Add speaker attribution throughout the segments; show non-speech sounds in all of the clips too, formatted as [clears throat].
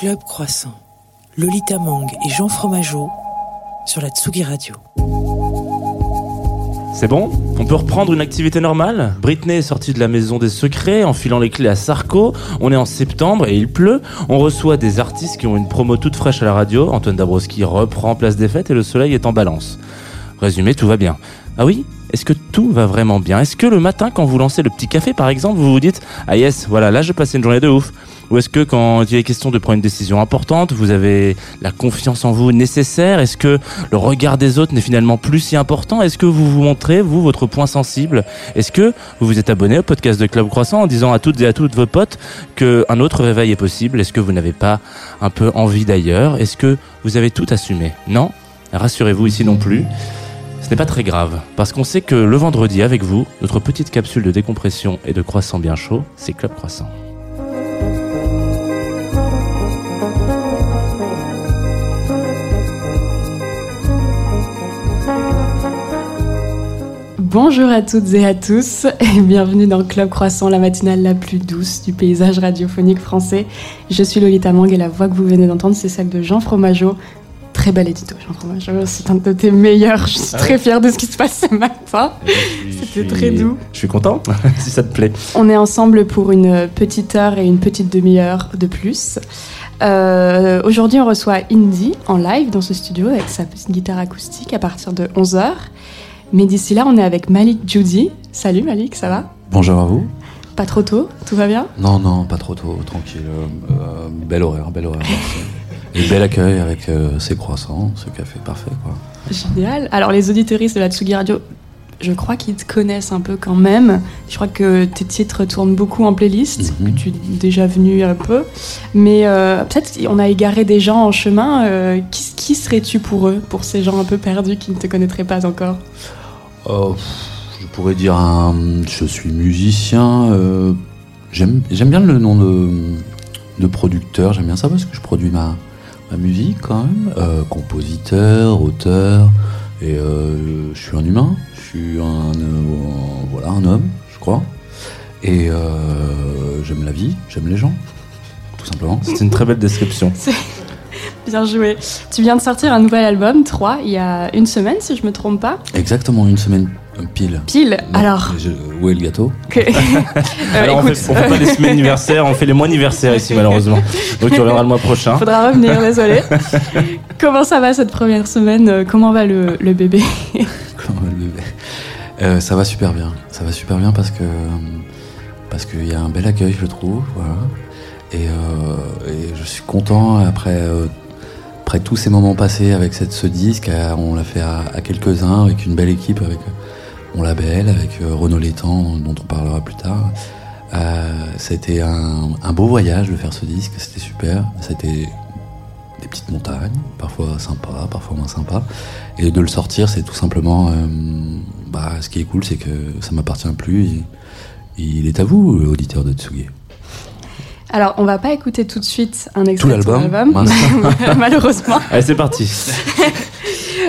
Speaker 1: Club Croissant, Lolita Mang et Jean Fromageau sur la Tsugi Radio.
Speaker 2: C'est bon? On peut reprendre une activité normale? Britney est sortie de la maison des secrets en filant les clés à Sarko. On est en septembre et il pleut. On reçoit des artistes qui ont une promo toute fraîche à la radio. Antoine Dabrowski reprend place des fêtes et le soleil est en balance. Résumé, tout va bien. Ah oui Est-ce que tout va vraiment bien Est-ce que le matin, quand vous lancez le petit café par exemple, vous vous dites Ah yes, voilà, là je passé une journée de ouf ou est-ce que quand il est question de prendre une décision importante, vous avez la confiance en vous nécessaire? Est-ce que le regard des autres n'est finalement plus si important? Est-ce que vous vous montrez, vous, votre point sensible? Est-ce que vous vous êtes abonné au podcast de Club Croissant en disant à toutes et à toutes vos potes qu'un autre réveil est possible? Est-ce que vous n'avez pas un peu envie d'ailleurs? Est-ce que vous avez tout assumé? Non? Rassurez-vous ici non plus. Ce n'est pas très grave, parce qu'on sait que le vendredi avec vous, notre petite capsule de décompression et de croissant bien chaud, c'est Club Croissant.
Speaker 3: Bonjour à toutes et à tous et bienvenue dans Club Croissant, la matinale la plus douce du paysage radiophonique français. Je suis Lolita Mang et la voix que vous venez d'entendre, c'est celle de Jean Fromageau. Très bel édito, Jean Fromageau. C'est un de tes meilleurs. Je suis
Speaker 2: Ah
Speaker 3: très fière de ce qui se passe ce matin. C'était très doux.
Speaker 2: Je suis content, [laughs] si ça te plaît.
Speaker 3: On est ensemble pour une petite heure et une petite demi-heure de plus. Euh, Aujourd'hui, on reçoit Indy en live dans ce studio avec sa petite guitare acoustique à partir de 11h. Mais d'ici là, on est avec Malik Judy. Salut Malik, ça va?
Speaker 4: Bonjour à vous.
Speaker 3: Pas trop tôt? Tout va bien?
Speaker 4: Non, non, pas trop tôt, tranquille. Euh, euh, bel horaire, bel horaire. [laughs] Et bel accueil avec euh, ces croissants, ce café parfait, quoi.
Speaker 3: Génial. Alors, les auditeuristes de la Tsugi Radio, je crois qu'ils te connaissent un peu quand même. Je crois que tes titres tournent beaucoup en playlist,
Speaker 4: Mhm.
Speaker 3: que tu es déjà venu un peu. Mais euh, peut-être on a égaré des gens en chemin. Euh, qui, qui serais-tu pour eux, pour ces gens un peu perdus qui ne te connaîtraient pas encore?
Speaker 4: Oh, pff, je pourrais dire un. Je suis musicien. euh, J'aime j'aime bien le nom de, de producteur, j'aime bien ça parce que je produis ma, ma musique quand même. Euh, compositeur, auteur. Et euh, je suis un humain. Je suis un. euh, voilà, un homme, je crois. Et euh, j'aime la vie, j'aime les gens. Tout simplement.
Speaker 2: C'est une très belle description. [laughs]
Speaker 3: Bien joué. Tu viens de sortir un nouvel album, 3, il y a une semaine, si je me trompe pas.
Speaker 4: Exactement une semaine pile.
Speaker 3: Pile.
Speaker 4: Non,
Speaker 3: Alors,
Speaker 4: je- où est le gâteau
Speaker 3: que- [laughs] Euh,
Speaker 2: Alors on
Speaker 3: écoute,
Speaker 2: fait, on fait pas les semaines anniversaires, on fait les mois anniversaires ici malheureusement. [laughs] Donc tu reviendras le mois prochain.
Speaker 3: faudra revenir, [laughs] désolé. Comment ça va cette première semaine Euh, Comment va le, le bébé
Speaker 4: Comment va le bébé Euh, Ça va super bien. Ça va super bien parce que parce qu'il y a un bel accueil, je trouve. Voilà. Et, euh, et je suis content après euh, après tous ces moments passés avec cette, ce disque. euh, on l'a fait à, à quelques-uns avec une belle équipe, avec euh, mon label, avec euh, Renaud Létang, dont on parlera plus tard. Euh, c'était un, un beau voyage de faire ce disque, c'était super. C'était des petites montagnes, parfois sympas, parfois moins sympas. Et de le sortir, c'est tout simplement. euh, bah, ce qui est cool, c'est que ça m'appartient plus. Il, il est à vous, auditeur de Tsugi.
Speaker 3: Alors, on va pas écouter tout de suite un extrait
Speaker 4: Tout
Speaker 3: de
Speaker 4: l'album [laughs]
Speaker 3: malheureusement.
Speaker 2: Allez c'est parti. [laughs]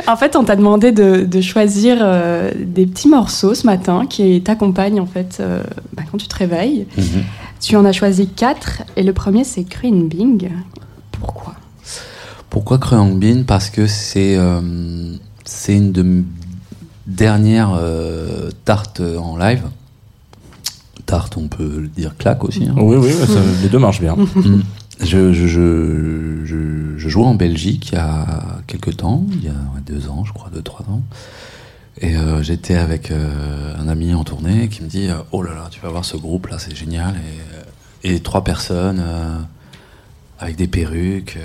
Speaker 3: En fait, on t'a demandé de, de choisir euh, des petits morceaux ce matin qui t'accompagnent en fait euh, bah, quand tu te réveilles.
Speaker 4: Mhm.
Speaker 3: Tu en as choisi quatre et le premier c'est Green Bing. Pourquoi?
Speaker 4: Pourquoi Creang Bin Parce que c'est euh, c'est une de mes dernières euh, tartes en live. Tarte, on peut le dire claque aussi. hein.
Speaker 2: Oui, oui, ça- les deux marchent bien.
Speaker 4: Je, je, je, je, je jouais en Belgique il y a quelques temps, il y a deux ans, je crois, deux, trois ans. Et euh, j'étais avec euh, un ami en tournée qui me dit euh, Oh là là, tu vas voir ce groupe là, c'est génial. Et, trois personnes avec des perruques,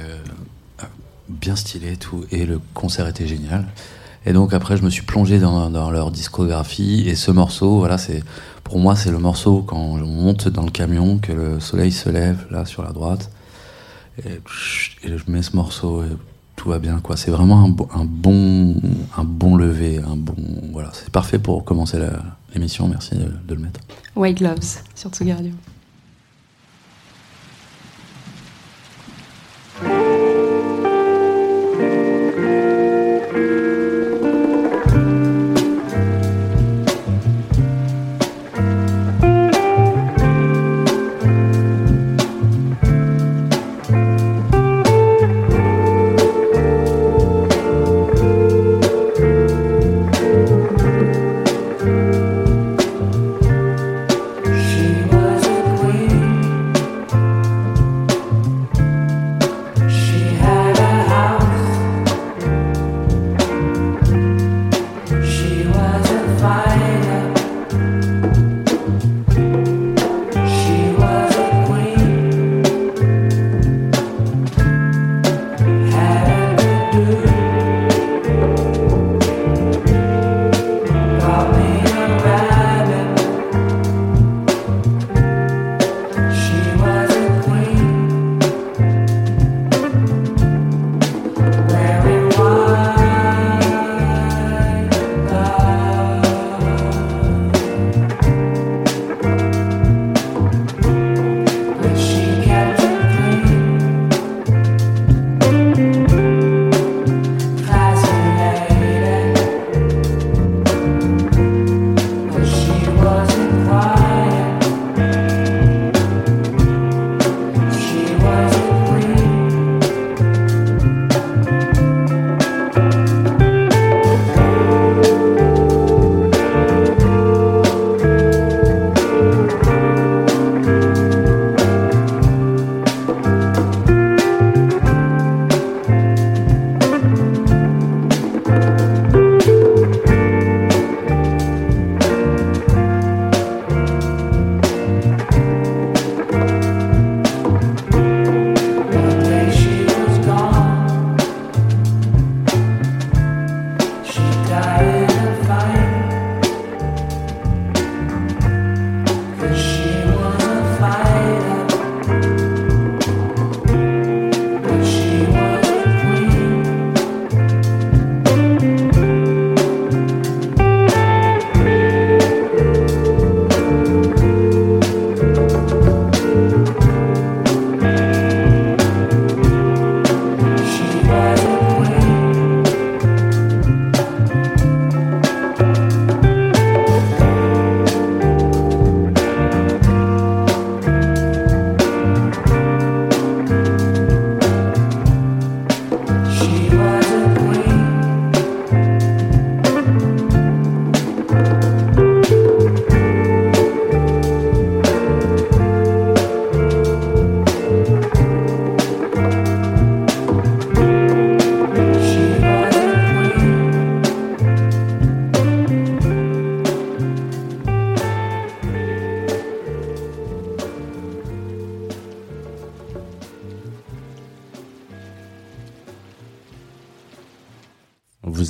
Speaker 4: bien stylées tout. Et le concert était génial. Et donc après, je me suis plongé dans, dans leur discographie. Et ce morceau, voilà, c'est pour moi, c'est le morceau quand on monte dans le camion, que le soleil se lève là sur la droite. Et, je mets ce morceau et tout va bien quoi. C'est vraiment un, bo- un bon un bon lever, un bon voilà. C'est parfait pour commencer l'émission. Merci de, le mettre.
Speaker 3: White Gloves sur Tsugi.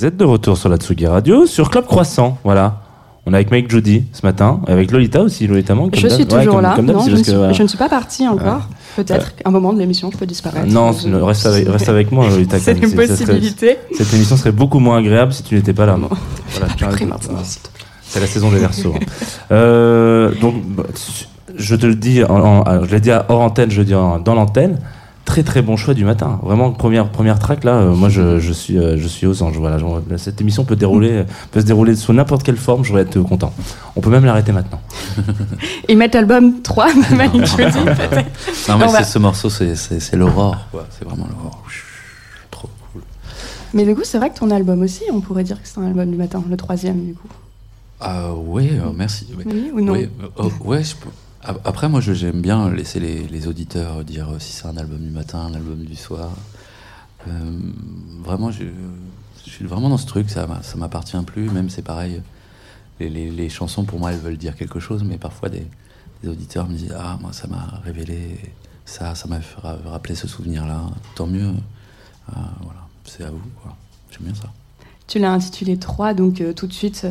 Speaker 2: Vous êtes de retour sur la Tsugi Radio, sur Club Croissant, voilà. On est avec Mike Judy ce matin, avec Lolita aussi, Lolita Manque.
Speaker 3: Je suis toujours là, non, je, ne suis, je, ne suis, pas partie encore. Peut-être qu'à un moment de l'émission, je peux disparaître.
Speaker 2: Non, reste, avec, reste avec moi, [laughs] Lolita.
Speaker 3: C'est une possibilité.
Speaker 2: cette émission serait beaucoup moins agréable si tu n'étais pas là. Bon.
Speaker 3: Voilà, [laughs]
Speaker 2: C'est la saison des versos. Hein. euh, donc, bah, je te le dis, en, en, je l'ai dit hors antenne, je le dis dans l'antenne très très bon choix du matin. Vraiment première première track là, euh, moi je, je, suis euh, je suis aux anges. Voilà, genre, cette émission peut dérouler peut se dérouler sous n'importe quelle forme. Je vais être content. On peut même l'arrêter maintenant. [laughs]
Speaker 3: Et mettre album 3 Malik
Speaker 4: Non mais ce morceau c'est l'aurore C'est vraiment l'aurore. Trop cool.
Speaker 3: Mais du coup c'est vrai que ton album aussi, on pourrait dire que c'est un album du matin, le troisième du coup.
Speaker 4: Ah oui, euh, merci.
Speaker 3: Oui. ou non
Speaker 4: oui, ouais, je peux. Après, moi, j'aime bien laisser les, auditeurs dire si c'est un album du matin, un album du soir. Euh, vraiment, je, suis vraiment dans ce truc, ça, ça m'appartient plus. Même c'est pareil, les, chansons pour moi, elles veulent dire quelque chose, mais parfois des, auditeurs me disent Ah, moi, ça m'a révélé ça, ça m'a rappelé ce souvenir-là. Tant mieux. Euh, voilà, c'est à vous, J'aime bien ça.
Speaker 3: Tu l'as intitulé 3, donc euh, tout de suite,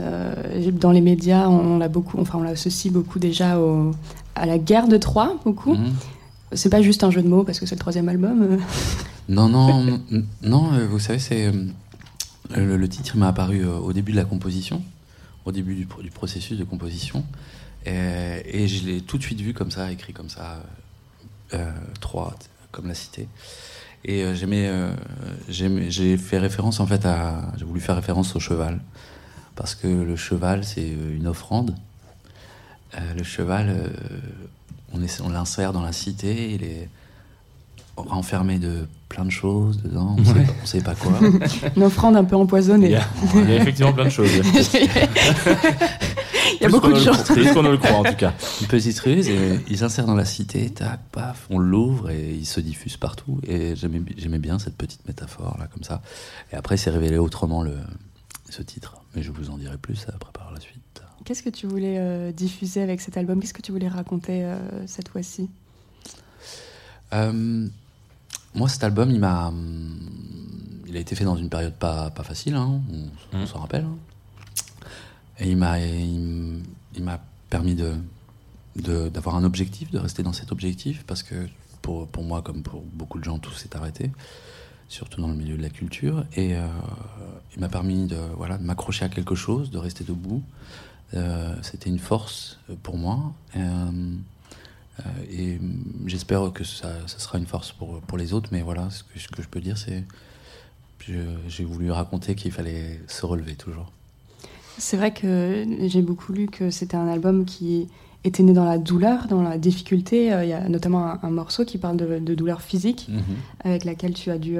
Speaker 3: dans les médias, on, l'a beaucoup, enfin, on l'associe beaucoup déjà au, à la guerre de Troie, beaucoup. Mhm. C'est pas juste un jeu de mots parce que c'est le troisième album. Euh. [laughs]
Speaker 4: non, non, non. Euh, vous savez, c'est euh, le, titre m'a apparu au début de la composition, au début du, processus de composition, et, je l'ai tout de suite vu comme ça, écrit comme ça, Troie, comme la cité. Et j'aimais, j'ai fait référence en fait à, j'ai voulu faire référence au cheval, parce que le cheval c'est une offrande euh, le cheval, euh, on, on l'insère dans la cité, il est renfermé de plein de choses dedans, on ne sait, pas quoi. [laughs]
Speaker 3: Une offrande un peu empoisonnée.
Speaker 2: Il y a, effectivement plein de choses. [laughs]
Speaker 3: Il y a beaucoup de choses.
Speaker 2: C'est qu'on le croit en tout cas. [laughs]
Speaker 4: Une petite ruse, et il s'insère dans la cité, tac, paf, on l'ouvre et il se diffuse partout. Et j'aimais bien cette petite métaphore là, comme ça. Et après, c'est révélé autrement le, ce titre. Mais je vous en dirai plus après par la suite.
Speaker 3: Qu'est-ce que tu voulais euh, diffuser avec cet album? Qu'est-ce que tu voulais raconter euh, cette fois-ci?
Speaker 4: Euh, Moi, cet album, il m'a, hum, il a été fait dans une période pas, pas facile, hein, on, mmh. s'en rappelle. Hein. Et il m'a, il, m'a permis de, d'avoir un objectif, de rester dans cet objectif, parce que pour, pour moi, comme pour beaucoup de gens, tout s'est arrêté surtout dans le milieu de la culture. Et il m'a permis de, voilà, de m'accrocher à quelque chose, de rester debout, euh, c'était une force pour moi. Euh, euh, et j'espère que ça, sera une force pour, pour les autres. Mais voilà, ce que, ce que je peux dire, c'est j'ai voulu raconter qu'il fallait se relever toujours.
Speaker 3: C'est vrai que j'ai beaucoup lu que c'était un album qui était né dans la douleur, dans la difficulté. Il y a notamment un, morceau qui parle de, douleur physique, mhm. avec laquelle tu as dû,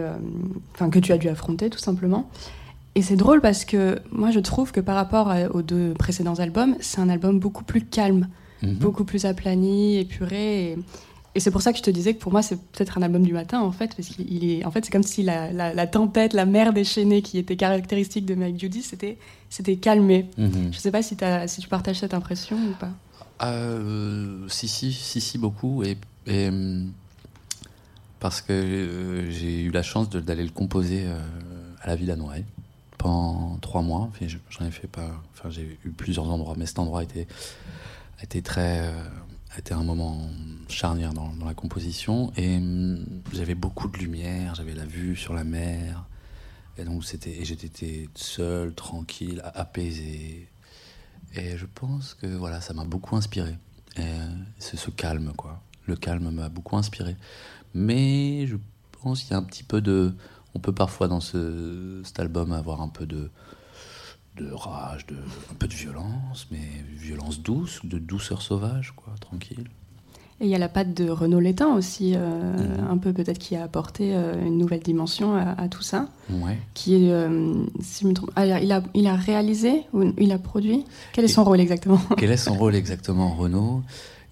Speaker 3: enfin que tu as dû affronter tout simplement. Et c'est drôle parce que moi je trouve que par rapport aux deux précédents albums, c'est un album beaucoup plus calme, mhm. beaucoup plus aplani, épuré. Et, et c'est pour ça que je te disais que pour moi c'est peut-être un album du matin en fait, parce qu'il est, en fait c'est comme si la, la, tempête, la mer déchaînée qui était caractéristique de Mike Judy, c'était, c'était calmé. Mhm. Je sais pas si, as, si tu partages cette impression ou pas.
Speaker 4: Euh, si, si, si, si, beaucoup. Et, parce que euh, j'ai eu la chance d'aller le composer euh, à la Villa Noailles trois mois. J'en ai fait pas. Enfin, j'ai eu plusieurs endroits, mais cet endroit était, été très, euh, été un moment charnière dans, la composition. Et hum, j'avais beaucoup de lumière, j'avais la vue sur la mer. Et donc c'était, j'étais seul, tranquille, apaisé. Et je pense que voilà, ça m'a beaucoup inspiré. C'est ce calme, quoi. Le calme m'a beaucoup inspiré. Mais je pense qu'il y a un petit peu de on peut parfois dans ce, cet album avoir un peu de, de rage, de, un peu de violence, mais violence douce, de douceur sauvage, quoi, tranquille.
Speaker 3: Et il y a la patte de Renaud Létain aussi, euh, mhm. un peu peut-être qui a apporté euh, une nouvelle dimension à, tout ça.
Speaker 4: Ouais.
Speaker 3: Qui est, euh, si je me trompe, ah, il, a, il a réalisé ou il a produit? Quel est son rôle exactement? [laughs]
Speaker 4: Quel est son rôle exactement, Renaud?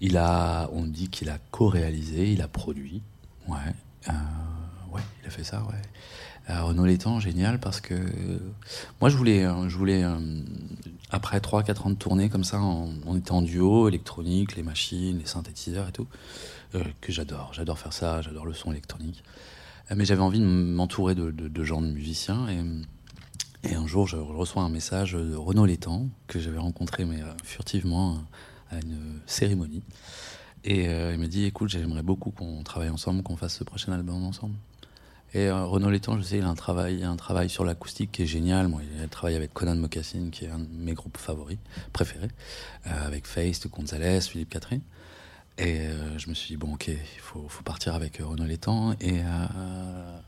Speaker 4: Il a, on dit qu'il a co-réalisé, il a produit. Ouais. ouais, il a fait ça, ouais. Euh, Renaud Létang, génial, parce que moi je voulais, euh, euh, après 3-4 ans de tournée comme ça, on, était en duo, électronique, les machines, les synthétiseurs et tout, que j'adore, j'adore faire ça, j'adore le son électronique. mais j'avais envie de m'entourer de, gens, de musiciens, et, un jour, je reçois un message de Renaud Létang, que j'avais rencontré mais euh, furtivement à une cérémonie. Et euh, il me dit, écoute, j'aimerais beaucoup qu'on travaille ensemble, qu'on fasse ce prochain album ensemble. Et euh, Renaud Létang, je sais, il a un travail, un travail sur l'acoustique qui est génial. Moi, il a travaillé avec Conan Mocassin, qui est un de mes groupes favoris, préférés, euh, avec Feist, Gonzalez, Philippe Catherine. Et euh, je me suis dit, bon, ok, il faut, partir avec euh, Renaud Létang. Et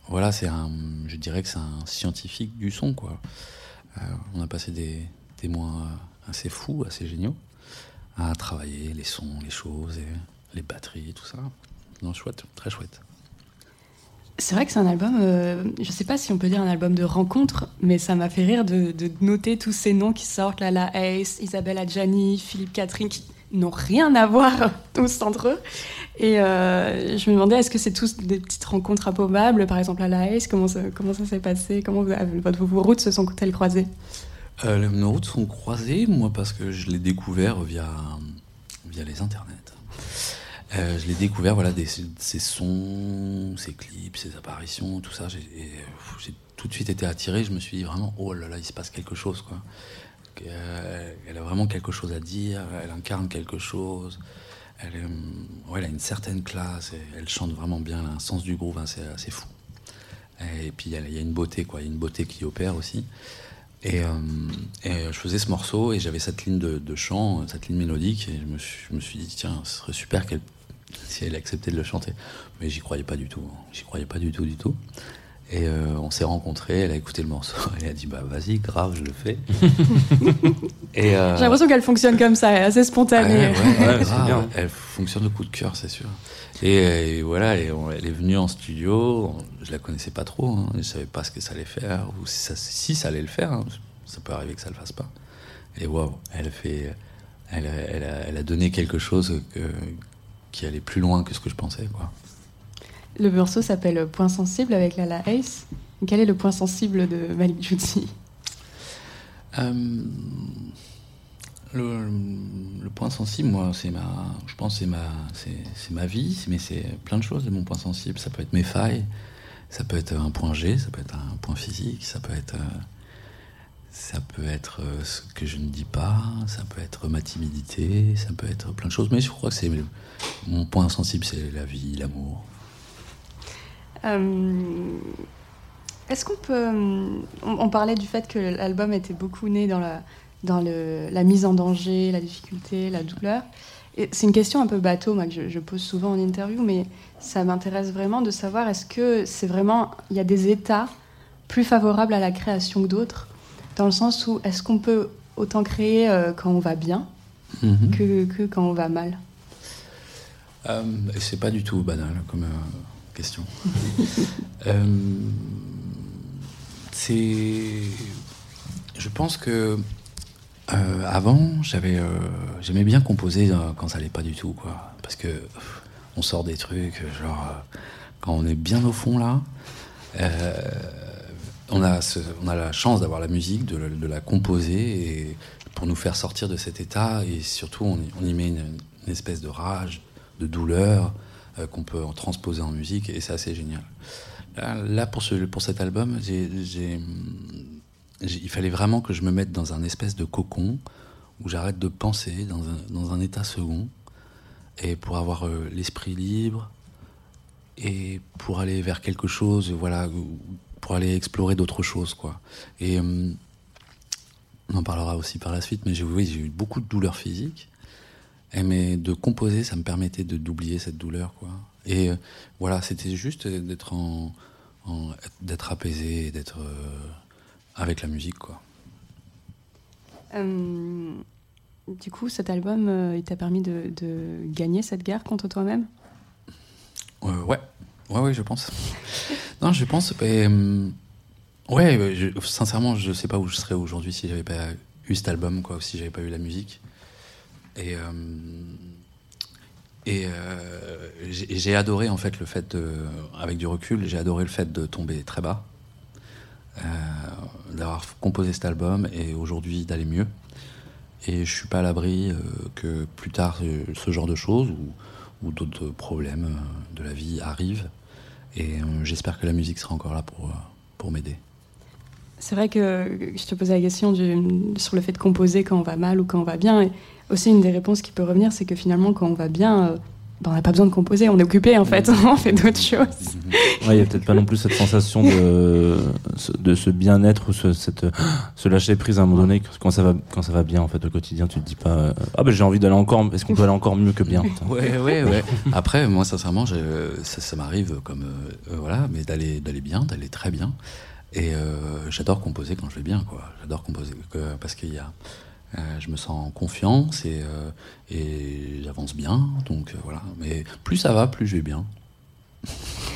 Speaker 4: voilà, c'est un, je dirais que c'est un scientifique du son, quoi. On a passé des, mois assez fous, assez géniaux, à travailler les sons, les choses, les batteries, tout ça. Non, chouette, très chouette.
Speaker 3: C'est vrai que c'est un album, euh, je sais pas si on peut dire un album de rencontre, mais ça m'a fait rire de, noter tous ces noms qui sortent, là, la Ace, Isabelle Adjani, Philippe Catherine, qui n'ont rien à voir [laughs] tous entre eux. Et euh, je me demandais, est-ce que c'est tous des petites rencontres improbables, par exemple à la Ace, comment ça, comment ça s'est passé, comment vos routes se sont-elles croisées?
Speaker 4: Euh, nos routes sont croisées, moi, parce que je l'ai découvert via, via les internets. Euh, je l'ai découvert, voilà, ses sons, ses clips, ses apparitions, tout ça. J'ai euh, tout de suite été attiré. Je me suis dit vraiment, oh là là, il se passe quelque chose, quoi. Euh, elle a vraiment quelque chose à dire. Elle incarne quelque chose. Elle, elle a une certaine classe. Elle chante vraiment bien. Un sens du groove assez, assez fou. Et puis il y, a, une beauté, quoi. Il y a une beauté qui opère aussi. Et, euh, je faisais ce morceau et j'avais cette ligne de, chant, cette ligne mélodique, et je me suis dit, tiens, ce serait super qu'elle, si elle acceptait de le chanter. Mais j'y croyais pas du tout, j'y croyais pas du tout, du tout. Et euh, on s'est rencontrés, elle a écouté le morceau, [laughs] elle a dit, bah vas-y, grave, je le fais. [laughs]
Speaker 3: et euh, J'ai l'impression qu'elle fonctionne comme ça, elle est assez spontanée.
Speaker 4: Ouais, ouais, [laughs] ouais, grave, elle fonctionne au coup de cœur, c'est sûr. Et, et, voilà, et on, elle est venue en studio. Je la connaissais pas trop. Hein, je savais pas ce que ça allait faire ou si ça, si ça allait le faire. Hein, ça peut arriver que ça le fasse pas. Et waouh, elle fait, elle, elle, a, elle a donné quelque chose que, qui allait plus loin que ce que je pensais, quoi.
Speaker 3: Le morceau s'appelle Point sensible avec Lala Ace. Quel est le point sensible de Malik
Speaker 4: euh, le, le, point sensible, moi, c'est ma, je pense, c'est ma, c'est ma vie, mais c'est plein de choses de mon point sensible. Ça peut être mes failles, ça peut être un point G, ça peut être un point physique, ça peut être, ça peut être ce que je ne dis pas, ça peut être ma timidité, ça peut être plein de choses. Mais je crois que c'est mon point sensible, c'est la vie, l'amour.
Speaker 3: Euh, Est-ce qu'on peut, on, on, parlait du fait que l'album était beaucoup né dans la mise en danger, la difficulté, la douleur. C'est une question un peu bateau moi, que je, je, pose souvent en interview, mais ça m'intéresse vraiment de savoir est-ce que c'est vraiment il y a des états plus favorables à la création que d'autres, dans le sens où est-ce qu'on peut autant créer euh, quand on va bien -hmm. que, que, quand on va mal?
Speaker 4: Euh, C'est pas du tout banal comme euh, question. [laughs] c'est, je pense que avant, j'avais, j'aimais bien composer quand ça allait pas du tout, quoi. Parce que pff, on sort des trucs, genre quand on est bien au fond là, on a, on a la chance d'avoir la musique, de, la composer et pour nous faire sortir de cet état. Et surtout on, y met une, espèce de rage, de douleur qu'on peut en transposer en musique. Et c'est assez génial. Là, pour, ce, pour cet album, il fallait vraiment que je me mette dans un espèce de cocon où j'arrête de penser dans un, dans un, état second. Et pour avoir euh, l'esprit libre et pour aller vers quelque chose voilà pour aller explorer d'autres choses quoi. Et euh, on en parlera aussi par la suite mais j'ai oui, j'ai eu beaucoup de douleurs physiques. Et mais de composer ça me permettait de d'oublier cette douleur quoi. Et euh, voilà c'était juste d'être en, en d'être apaisé d'être avec la musique, quoi.
Speaker 3: Euh, du coup, cet album, euh, il t'a permis de, de, gagner cette guerre contre toi-même?
Speaker 4: Euh, Ouais, ouais, ouais, je pense. non, je pense. Euh, ouais, je, sincèrement, je sais pas où je serais aujourd'hui si j'avais pas eu cet album, quoi, ou si j'avais pas eu la musique. Et et j'ai adoré en fait le fait de, avec du recul, j'ai adoré le fait de tomber très bas euh, d'avoir composé cet album et aujourd'hui d'aller mieux. Et je suis pas à l'abri euh, que plus tard ce genre de choses ou d'autres problèmes de la vie arrivent. Et euh, j'espère que la musique sera encore là pour, pour m'aider.
Speaker 3: C'est vrai que je te posais la question sur le fait de composer quand on va mal ou quand on va bien. Et aussi, une des réponses qui peut revenir, c'est que finalement, quand on va bien, euh, ben, on n'a pas besoin de composer, on est occupé en fait, [laughs] on fait d'autres choses.
Speaker 5: Il n'y a peut-être pas non plus cette sensation de, de ce bien-être ou ce, cette, [gasps] ce lâcher prise à un moment donné quand ça va, quand ça va bien en fait au quotidien. Tu te dis pas euh, ah ben j'ai envie d'aller encore. Est-ce qu'on peut aller encore mieux que bien? [laughs]
Speaker 4: Ouais ouais ouais. Après moi sincèrement ça, ça m'arrive comme euh, euh, voilà mais d'aller d'aller bien, d'aller très bien. Et j'adore composer quand je vais bien quoi. J'adore composer parce qu'il y a je me sens en confiance et, et j'avance bien. Donc voilà. Mais plus ça va, plus je vais bien.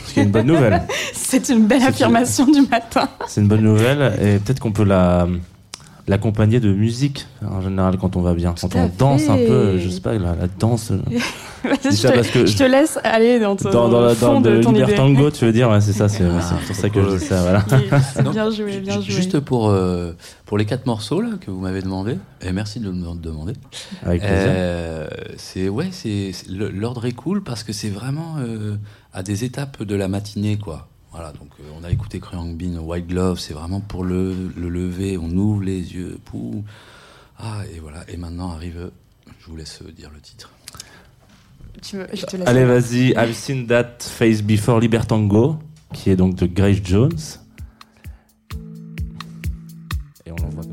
Speaker 5: Ce qui est une bonne nouvelle. [laughs]
Speaker 3: C'est une belle affirmation du matin.
Speaker 5: C'est une bonne nouvelle et peut-être qu'on peut la l'accompagner de musique en général quand on va bien. Quand on danse un peu je sais pas la, danse [laughs]
Speaker 3: je, te, parce que je, te, laisse aller dans ton
Speaker 5: dans, dans,
Speaker 3: la,
Speaker 5: fond
Speaker 3: de, ton
Speaker 5: tango tu veux dire ouais, c'est ça c'est
Speaker 4: ah,
Speaker 5: pour ça que je dis ça voilà.
Speaker 3: Bien joué bien joué.
Speaker 4: juste pour euh, pour les quatre morceaux là que vous m'avez demandé et merci de me demander.
Speaker 5: Avec plaisir. Euh,
Speaker 4: c'est ouais c'est l'ordre est cool parce que c'est vraiment euh, à des étapes de la matinée quoi voilà, donc euh, on a écouté Kruyang Bin, White Glove, c'est vraiment pour le, le, lever, on ouvre les yeux, pou. Ah, et voilà, et maintenant arrive, je vous laisse dire le titre.
Speaker 3: Tu veux, je te laisse
Speaker 5: Allez, vas-y, I've seen that face before Libertango, qui est donc de Grace Jones. Et on l'envoie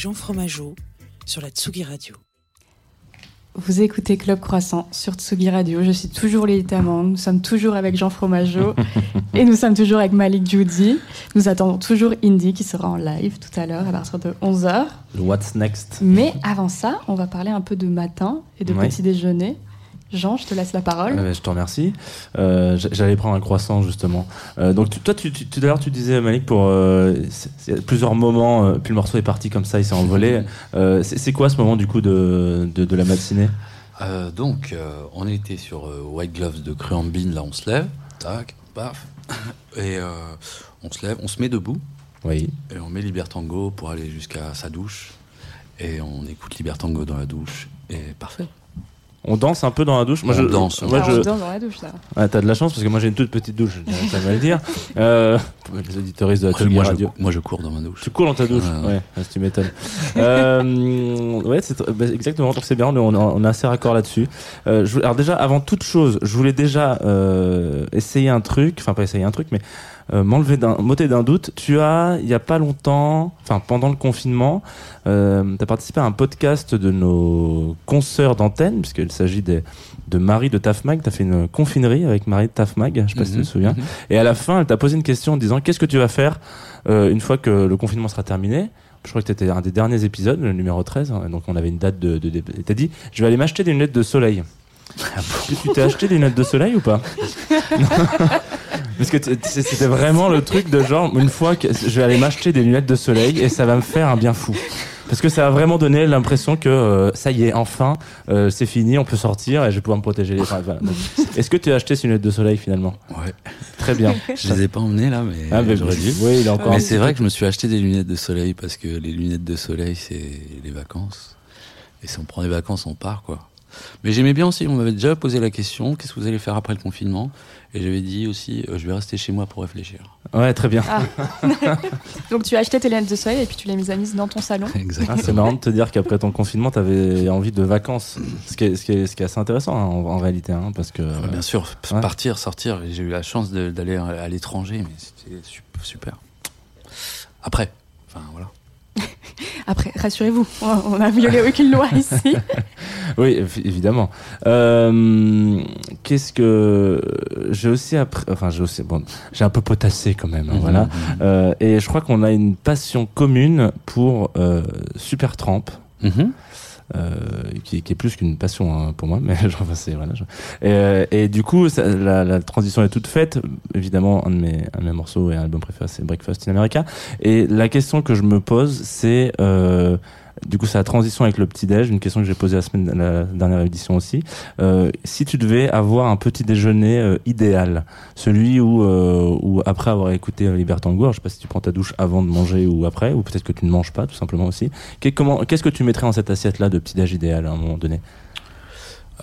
Speaker 1: Jean Fromageau sur la Tsugi Radio.
Speaker 3: Vous écoutez Club Croissant sur Tsugi Radio. Je suis toujours Lilita Mang. Nous sommes toujours avec Jean Fromageau [laughs] et nous sommes toujours avec Malik Judy. Nous attendons toujours Indy qui sera en live tout à l'heure à partir de 11h.
Speaker 2: Le What's Next?
Speaker 3: Mais avant ça, on va parler un peu de matin et de
Speaker 2: Ouais.
Speaker 3: petit déjeuner. Jean, je te laisse la parole.
Speaker 2: Euh, je te remercie. Euh, J'allais prendre un croissant justement. Euh, donc tu- toi, tu, tu- tout à l'heure, tu disais Malik pour euh, plusieurs moments. euh, puis le morceau est parti comme ça, il s'est envolé. [laughs] Euh, c'est c'est quoi ce moment du coup de, de, de la matinée?
Speaker 4: Euh, donc, euh, on était sur euh, White Gloves de Cruambine, là on se lève, tac, paf, [laughs] et euh, on se lève, on se met debout,
Speaker 2: Oui.
Speaker 4: et on met Libertango pour aller jusqu'à sa douche, et on écoute Libertango dans la douche, et parfait.
Speaker 2: On danse un peu dans la douche. Moi,
Speaker 4: On
Speaker 2: je,
Speaker 4: danse.
Speaker 2: Moi,
Speaker 3: Ah,
Speaker 2: je,
Speaker 3: on danse dans la douche là.
Speaker 2: Ah, t'as de la chance parce que moi j'ai une toute petite douche. Ça va le dire. [laughs] Euh, les auditoristes de la
Speaker 4: Après, moi, je,
Speaker 2: Radio.
Speaker 4: moi je cours dans ma douche.
Speaker 2: Tu cours dans ta douche,
Speaker 4: Ouais,
Speaker 2: ouais, ouais, tu m'étonnes. [laughs] euh, ouais, c'est bah, exactement. C'est bien, on, est- on est assez raccord là-dessus. Euh, je voulais- alors déjà, avant toute chose, je voulais déjà euh, essayer un truc, enfin pas essayer un truc, mais euh, m'enlever d'un, m'ôter d'un doute. Tu as, il y a pas longtemps, enfin pendant le confinement, euh, tu as participé à un podcast de nos consoeurs d'antenne, puisqu'il s'agit des, de Marie de Tafmag. Tu as fait une confinerie avec Marie de Tafmag, je sais pas si tu te
Speaker 4: Mhm,
Speaker 2: souviens.
Speaker 4: mhm.
Speaker 2: Et à la fin, elle t'a posé une question en disant Qu'est-ce que tu vas faire euh, une fois que le confinement sera terminé? Je crois que c'était un des derniers épisodes, le numéro 13. hein, donc on avait une date de. de, de- t'as dit Je vais aller m'acheter des lunettes de soleil. [laughs] Tu t'es acheté des lunettes de soleil ou pas? [laughs] Non. [laughs] Parce que c'était vraiment le truc de genre, une fois que je vais aller m'acheter des lunettes de soleil et ça va me faire un bien fou. Parce que ça a vraiment donné l'impression que euh, ça y est, enfin, euh, c'est fini, on peut sortir et je vais pouvoir me protéger les. enfin, voilà. [laughs] Est-ce que tu as acheté ces lunettes de soleil finalement?
Speaker 4: Ouais.
Speaker 2: Très bien. [laughs]
Speaker 4: Je les ai pas emmenés là, mais
Speaker 2: Ah, mais
Speaker 4: j'aurais dû.
Speaker 2: Oui, il est encore.
Speaker 4: Mais c'est vrai que je me suis acheté des lunettes de soleil parce que les lunettes de soleil, c'est les vacances. Et si on prend des vacances, on part, quoi. Mais j'aimais bien aussi, on m'avait déjà posé la question, qu'est-ce que vous allez faire après le confinement? Et j'avais dit aussi, euh, je vais rester chez moi pour réfléchir.
Speaker 2: Ouais, très bien.
Speaker 3: Ah. [laughs] Donc tu as acheté tes lunettes de soleil et puis tu les mis à mise dans ton salon.
Speaker 2: Ah,
Speaker 4: Exactement.
Speaker 2: c'est marrant de te dire qu'après ton confinement, t'avais envie de vacances. Ce qui est, ce qui est, ce qui est assez intéressant hein, en, en réalité, hein, parce que.
Speaker 4: Bien sûr, p-
Speaker 2: Ouais.
Speaker 4: partir, sortir. J'ai eu la chance d'aller à l'étranger, mais c'était su- super. Après, enfin voilà. [laughs]
Speaker 3: Après, rassurez-vous, on n'a violé aucune loi ici.
Speaker 2: Oui, évi- évidemment. Euh, Qu'est-ce que j'ai aussi appris Enfin, j'ai aussi bon, j'ai un peu potassé quand même. hein, Voilà.
Speaker 4: Mhm.
Speaker 2: Euh, et je crois qu'on a une passion commune pour euh, Super Tramp.
Speaker 4: Mhm.
Speaker 2: Euh, qui, qui est plus qu'une passion hein, pour moi, mais [laughs] genre, c'est voilà. je- Et, euh, et du coup, la, la transition est toute faite. Évidemment, un de mes, un de mes morceaux et un album préféré, c'est Breakfast in America. Et la question que je me pose, c'est euh, du coup, c'est la transition avec le petit déj, une question que j'ai posée la semaine, la dernière édition aussi. Euh, si tu devais avoir un petit déjeuner euh, idéal, celui où, euh, où après avoir écouté Libertango, alors je sais pas si tu prends ta douche avant de manger ou après, ou peut-être que tu ne manges pas tout simplement aussi. Qu'est-ce que tu mettrais dans cette assiette-là de petit déj idéal à un moment donné?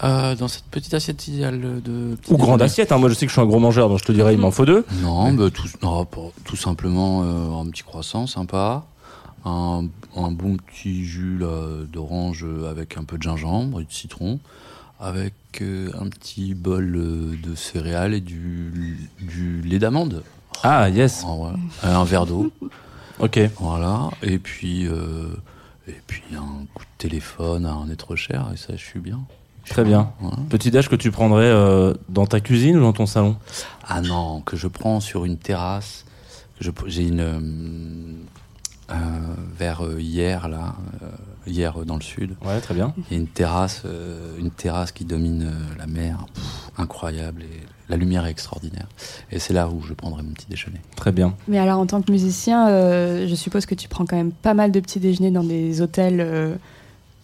Speaker 4: Euh, dans cette petite assiette idéale de.
Speaker 2: Ou grande assiette, hein. moi je sais que je suis un gros mangeur, donc je te dirais il m'en faut deux.
Speaker 4: Non, tout, non, pas- tout simplement euh, un petit croissant sympa, un, un bon petit jus d'orange avec un peu de gingembre et de citron, avec euh, un petit bol euh, de céréales et du, du lait d'amande.
Speaker 2: Ah yes,
Speaker 4: Ah. Et un verre d'eau, [laughs]
Speaker 2: ok.
Speaker 4: voilà. Et puis, euh, et puis un coup de téléphone à un être cher, et ça, je suis bien.
Speaker 2: Très bien.
Speaker 4: Voilà.
Speaker 2: Petit déj que tu prendrais euh, dans ta cuisine ou dans ton salon?
Speaker 4: Ah non, que je prends sur une terrasse, j'ai une euh, euh, vers euh, hier là, euh, hier euh, dans le sud.
Speaker 2: Ouais, très bien.
Speaker 4: Il y a une terrasse, euh, une terrasse qui domine euh, la mer, Pff, incroyable et la lumière est extraordinaire. Et c'est là où je prendrai mon petit déjeuner.
Speaker 2: Très bien.
Speaker 3: Mais alors, en tant que musicien, euh, je suppose que tu prends quand même pas mal de petits déjeuners dans des hôtels euh,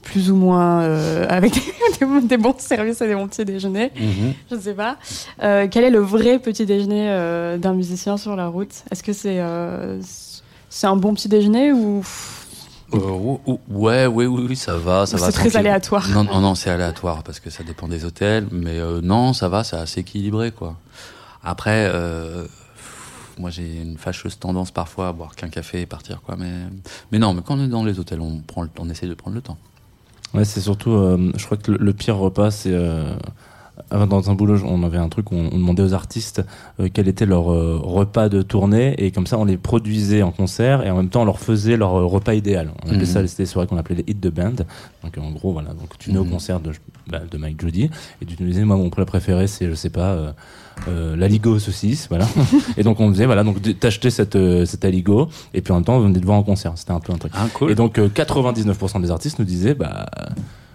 Speaker 3: plus ou moins euh, avec des, [laughs] des bons services et des bons petits déjeuners. Je ne sais pas. Euh, quel est le vrai petit déjeuner euh, d'un musicien sur la route? Est-ce que c'est euh, c'est un bon petit déjeuner ou
Speaker 4: Euh, ou- ou- ouais, oui, oui, oui, ça va, ça va.
Speaker 3: c'est très aléatoire
Speaker 4: Non, non, non, c'est aléatoire parce que ça dépend des hôtels, mais euh, non, ça va, c'est assez équilibré, quoi. Après, euh, moi j'ai une fâcheuse tendance parfois à boire qu'un café et partir, quoi. Mais, mais non, mais quand on est dans les hôtels, on prend, le, on essaie de prendre le temps.
Speaker 2: Ouais, c'est surtout, euh, je crois que le, le pire repas, c'est euh, dans un boulot, on avait un truc où on, on demandait aux artistes euh, quel était leur euh, repas de tournée et comme ça on les produisait en concert et en même temps on leur faisait leur euh, repas idéal. On appelait
Speaker 4: Mhm.
Speaker 2: ça, c'était des soirées qu'on appelait les hits de band. Donc en gros, voilà, donc tu venais au
Speaker 4: Mhm.
Speaker 2: concert de, bah, de Mike Jody et tu te disais, moi mon plat préféré c'est, je sais pas, euh, l'aligo saucisse, voilà. [laughs] et donc on faisait, voilà, donc t'achetais cette, euh, cet aligo et puis en même temps on venait te voir en concert. C'était un peu un truc.
Speaker 4: Ah, cool.
Speaker 2: Et donc euh, 99% des artistes nous disaient bah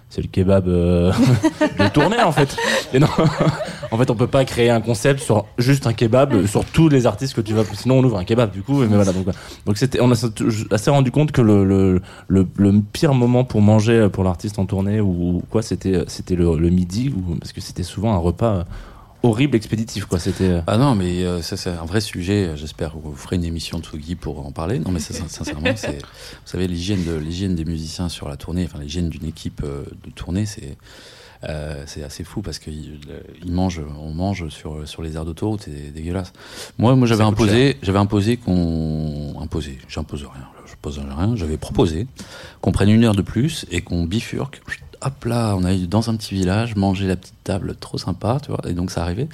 Speaker 2: c'est le kebab euh, [laughs] de tournée en fait. Et non, [laughs] en fait on peut pas créer un concept sur juste un kebab sur tous les artistes que tu vas. Sinon on ouvre un kebab du coup. Mais voilà donc c'était on a assez rendu compte que le pire moment pour manger pour l'artiste en tournée ou quoi c'était c'était le, le midi ou parce que c'était souvent un repas horrible expéditif quoi c'était
Speaker 4: Ah non, mais euh, ça c'est un vrai sujet. J'espère que vous ferez une émission de Tsugi pour en parler. Non, mais ça, [laughs] sincèrement, c'est, vous savez, l'hygiène de l'hygiène des musiciens sur la tournée, enfin l'hygiène d'une équipe euh, de tournée, c'est euh, c'est assez fou parce qu'ils ils mangent, on mange sur sur les aires d'autoroute, c'est dégueulasse. Moi, moi j'avais imposé, j'avais imposé qu'on imposé, j'impose rien, je pose rien. J'avais proposé qu'on prenne une heure de plus et qu'on bifurque. Hop là, on allait dans un petit village, manger la petite table, trop sympa, tu vois. Et donc ça arrivait.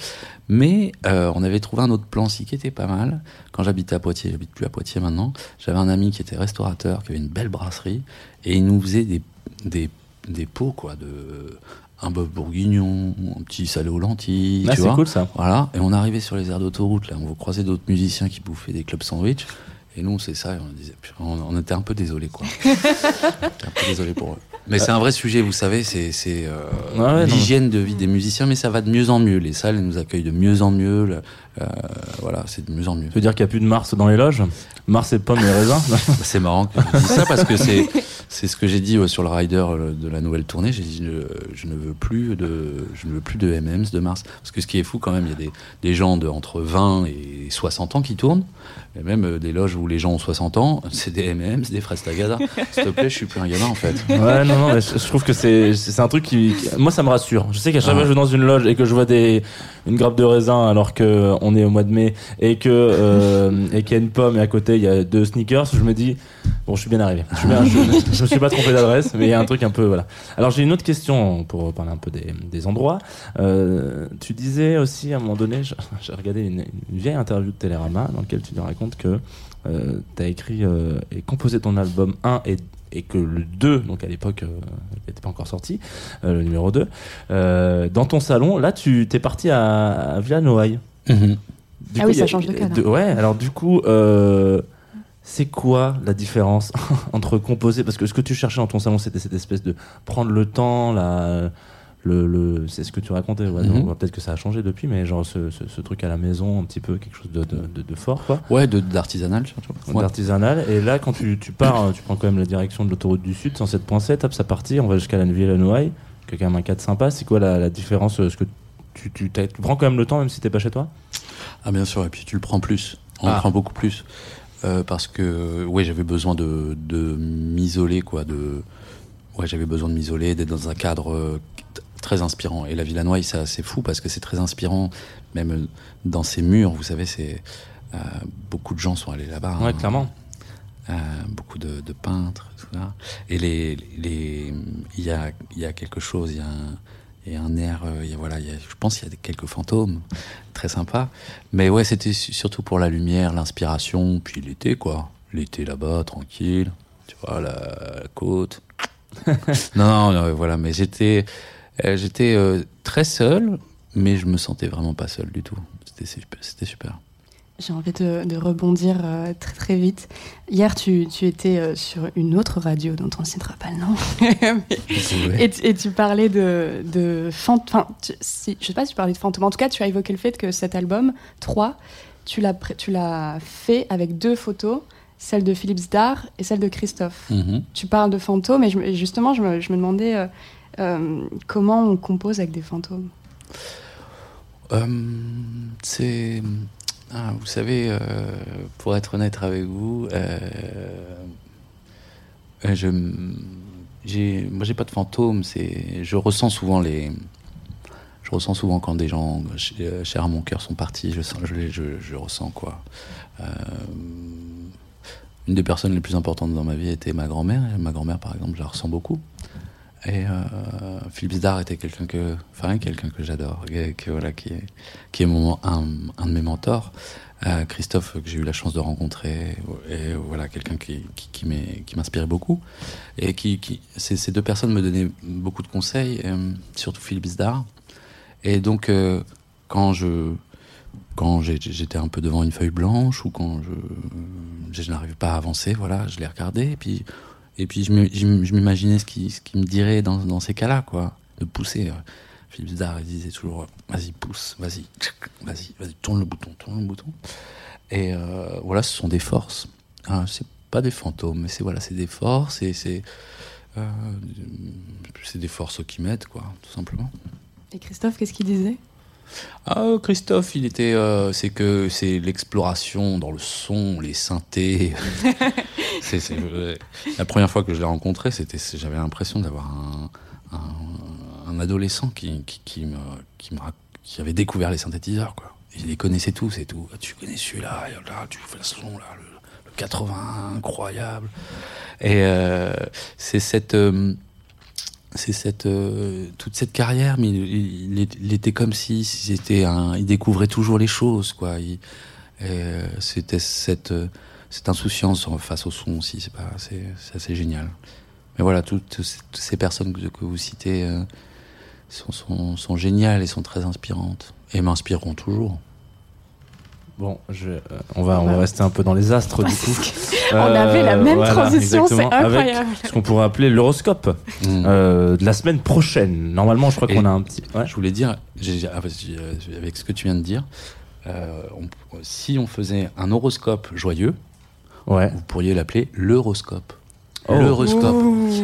Speaker 4: Mais euh, on avait trouvé un autre plan aussi qui était pas mal. Quand j'habitais à Poitiers, j'habite plus à Poitiers maintenant. J'avais un ami qui était restaurateur, qui avait une belle brasserie, et il nous faisait des des, des pots quoi de un bœuf bourguignon, un petit salé aux lentilles,
Speaker 2: ah,
Speaker 4: tu
Speaker 2: c'est
Speaker 4: vois.
Speaker 2: cool ça
Speaker 4: Voilà. Et on arrivait sur les aires d'autoroute là, on croisait d'autres musiciens qui bouffaient des clubs sandwich. Et nous, c'est ça, on disait, on, on était un peu désolés, quoi. [laughs] un peu désolés pour eux. Mais c'est un vrai sujet, vous savez, c'est euh,
Speaker 2: Ouais, ouais, non.
Speaker 4: l'hygiène de vie des musiciens, mais ça va de mieux en mieux. Les salles nous accueillent de mieux en mieux. le- euh, voilà, c'est de mieux en mieux.
Speaker 2: tu veux dire qu'il y a plus de Mars dans les loges? Mars et pommes et raisins [laughs]
Speaker 4: C'est marrant que je dise ça parce que c'est [laughs] c'est ce que j'ai dit sur le rider euh, de la nouvelle tournée. J'ai dit euh, je ne veux plus de je ne veux plus de M&M's de Mars parce que ce qui est fou quand même, il y a des, des gens de entre 20 et 60 ans qui tournent. Et même euh, des loges où les gens ont 60 ans, [laughs] c'est des M&M's, des fraises tagada. S'il te plaît, je suis plus un gamin en fait. [laughs]
Speaker 2: Ouais, non, non, mais je, trouve que c'est c'est un truc qui, qui- moi ça me rassure. Je sais qu'à chaque
Speaker 4: Ah.
Speaker 2: fois que je vais dans une loge et que je vois des une grappe de raisin alors que on est au mois de mai et que euh, et qu'il y a une pomme et à côté il y a deux sneakers, je me dis bon, je suis bien arrivé. Je, suis bien, je, je me suis pas trompé d'adresse, mais il y a un truc un peu voilà. Alors j'ai une autre question pour parler un peu des, des endroits. Euh, tu disais aussi à un moment donné, j'ai regardé une, une vieille interview de Télérama dans laquelle tu te racontes que euh, tu as écrit euh, et composé ton album 1 et, et que le 2, donc à l'époque, euh, il n'était pas encore sorti, euh, le numéro 2, euh, dans ton salon, là, tu t'es parti à, à Villa Noailles.
Speaker 4: Mhm.
Speaker 2: Du
Speaker 3: Ah oui,
Speaker 2: a-
Speaker 3: ça change de cadre.
Speaker 2: ouais, alors du coup, euh, c'est quoi la différence [laughs] entre composer? Parce que ce que tu cherchais dans ton salon, c'était cette espèce de prendre le temps, la, le, le- c'est ce que tu racontais. ouais,
Speaker 4: Mhm.
Speaker 2: Peut-être que ça a changé depuis, mais genre ce, ce- ce truc à la maison, un petit peu quelque chose de, de- de- de fort, quoi.
Speaker 4: Ouais, d'artisanal surtout. Ouais.
Speaker 2: D'artisanal. Et là, quand tu, tu pars, tu prends quand même la direction de l'autoroute du Sud, 107.7, hop, ça partit, on va jusqu'à la Neuville-la-Noaille, qui est quand même un cadre sympa. C'est quoi la, la différence euh, ce que tu, tu, prends quand même le temps, même si t'es pas chez toi?
Speaker 4: Ah bien sûr, et puis tu le prends plus. On
Speaker 2: Ah.
Speaker 4: le prend beaucoup plus. Euh, parce que ouais, j'avais besoin de, de m'isoler quoi, de ouais, j'avais besoin de m'isoler, d'être dans un cadre euh, très inspirant. Et la Villanoise, c'est assez fou parce que c'est très inspirant, même dans ces murs, vous savez, c'est euh, beaucoup de gens sont allés là-bas.
Speaker 2: Ouais,
Speaker 4: hein.
Speaker 2: clairement.
Speaker 4: Beaucoup de, de peintres, tout ça. Et les, les, il y a, il y a quelque chose, il y a un, a un air, euh, voilà, il y a, je pense qu'il y a quelques fantômes, très sympa. Mais ouais, c'était su- surtout pour la lumière, l'inspiration, puis l'été, quoi. L'été là-bas, tranquille, tu vois, la, la côte. [laughs] non, non, non, voilà, mais j'étais, euh, j'étais euh, très seul, mais je me sentais vraiment pas seul du tout. C'était super.
Speaker 3: J'ai envie de, de rebondir euh, très très vite. Hier, tu, tu étais euh, sur une autre radio dont on ne citera pas le nom. Mais- [laughs] et, tu- et tu parlais de, de fant- enfin, tu- si, je sais pas si tu parlais de fantômes. En tout cas, tu as évoqué le fait que cet album 3, tu l'as fait avec deux photos, celle de Philippe Zdar et celle de Christophe.
Speaker 4: Mhm.
Speaker 3: Tu parles de fantômes et, je me- et justement, je me, je me demandais euh, euh, comment on compose avec des fantômes?
Speaker 4: Euh, c'est. Ah, vous savez, euh, pour être honnête avec vous, euh, je. Moi, j'ai pas de fantômes. C'est, je ressens souvent les. Je ressens souvent quand des gens euh, chers à mon cœur sont partis. Je sens, je, ressens quoi. Une des personnes les plus importantes dans ma vie était ma grand-mère. Ma grand-mère, par exemple, je la ressens beaucoup. Et euh, Philippe Zdar était quelqu'un que, enfin, quelqu'un que j'adore, que, voilà, qui est, qui est un, de mes mentors. Euh, Christophe, que j'ai eu la chance de rencontrer, et voilà, quelqu'un qui, qui, m'inspirait beaucoup. Et qui, ces, deux personnes me donnaient beaucoup de conseils, euh, surtout Philippe Zdar. Et donc, euh, quand je, quand j'étais un peu devant une feuille blanche ou quand je, je n'arrivais pas à avancer, voilà, je les regardais et puis, et puis je m'im- je m'im- je m'imaginais ce qu'il me dirait dans, ces cas-là, quoi, de pousser. euh. Philippe Zdar, il disait toujours, vas-y, pousse, vas-y, vas-y, tourne le bouton, tourne le bouton. Et euh, voilà, ce sont des forces. Hein, c'est pas des fantômes, mais c'est voilà, des forces c'est euh, des forces qui m'aident, quoi, tout simplement.
Speaker 3: Et Christophe, qu'est-ce qu'il disait?
Speaker 4: Ah, Christophe, il était. euh, c'est que c'est l'exploration dans le son, les synthés. [laughs] c'est, c'est, la première fois que je l'ai rencontré, c'était, j'avais l'impression d'avoir un, un, un adolescent qui, qui, qui me, qui, me, rac- qui avait découvert les synthétiseurs, quoi. Il les connaissait tous et tout. Ah, Tu connais celui-là, là, tu fais le son, là, le, le 80, incroyable. Et euh, c'est cette. euh, c'est cette euh, toute cette carrière mais il, il- il était comme si c'était un il découvrait toujours les choses quoi. Il, euh, c'était cette euh, cette insouciance face au son aussi c'est pas c'est assez génial. Mais voilà toutes, toutes ces personnes que, que vous citez euh, sont, sont sont géniales et sont très inspirantes. Et m'inspireront toujours
Speaker 2: Bon, je, euh, on, va, on va rester un peu dans les astres du coup. [laughs]
Speaker 3: On avait la
Speaker 2: Euh,
Speaker 3: même
Speaker 2: voilà,
Speaker 3: transition, c'est
Speaker 2: exactement, avec
Speaker 3: incroyable.
Speaker 2: ce qu'on pourrait appeler l'horoscope
Speaker 4: Mm.
Speaker 2: euh, de la semaine prochaine. Normalement, je crois qu'on a un petit. Ouais.
Speaker 4: Je voulais dire, j'ai- ah, avec ce que tu viens de dire, euh, on- si on faisait un horoscope joyeux,
Speaker 2: ouais.
Speaker 4: vous pourriez l'appeler l'horoscope.
Speaker 2: Oh.
Speaker 4: L'horoscope.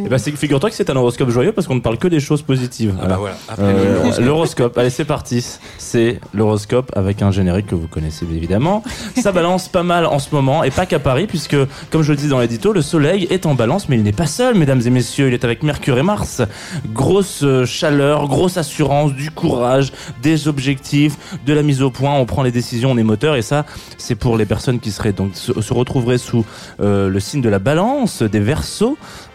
Speaker 2: Eh ben, c'est- figure-toi que c'est un horoscope joyeux parce qu'on ne parle que des choses positives.
Speaker 4: Ah bah
Speaker 2: Voilà.
Speaker 4: voilà.
Speaker 2: Euh,
Speaker 4: l'horoscope.
Speaker 2: l'horoscope, allez c'est parti. C'est l'horoscope avec un générique que vous connaissez évidemment. Ça [laughs] balance pas mal en ce moment et pas qu'à Paris puisque comme je le dis dans l'édito, le soleil est en balance mais il n'est pas seul mesdames et messieurs, il est avec Mercure et Mars. Grosse euh, chaleur, grosse assurance, du courage, des objectifs, de la mise au point, on prend les décisions, on est moteur et ça c'est pour les personnes qui seraient donc se, se retrouveraient sous euh, le signe de la balance, des versos.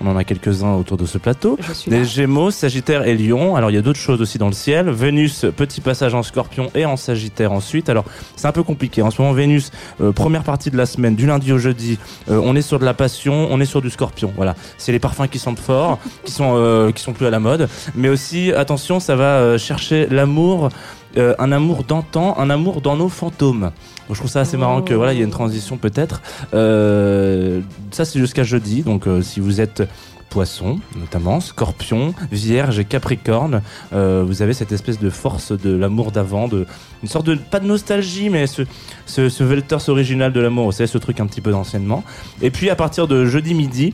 Speaker 2: On en a quelques-uns autour de ce plateau. Des Gémeaux, Sagittaire et Lion. Alors il y a d'autres choses aussi dans le ciel. Vénus, petit passage en Scorpion et en Sagittaire ensuite. Alors c'est un peu compliqué. En ce moment, Vénus, euh, première partie de la semaine, du lundi au jeudi, euh, on est sur de la passion, on est sur du Scorpion. Voilà, c'est les parfums qui sentent fort, [laughs] qui sont euh, qui sont plus à la mode. Mais aussi attention, ça va chercher l'amour. Euh, un amour d'antan, un amour dans nos fantômes. Je trouve ça assez marrant que voilà, il y a une transition peut-être. Euh, ça c'est jusqu'à jeudi, donc euh, si vous êtes poisson notamment, scorpion, vierge et capricorne, vous avez cette espèce de force de l'amour d'avant, une sorte de pas de nostalgie, mais ce ce, original de l'amour, savez ce truc un petit peu d'anciennement. Et puis à partir de jeudi midi.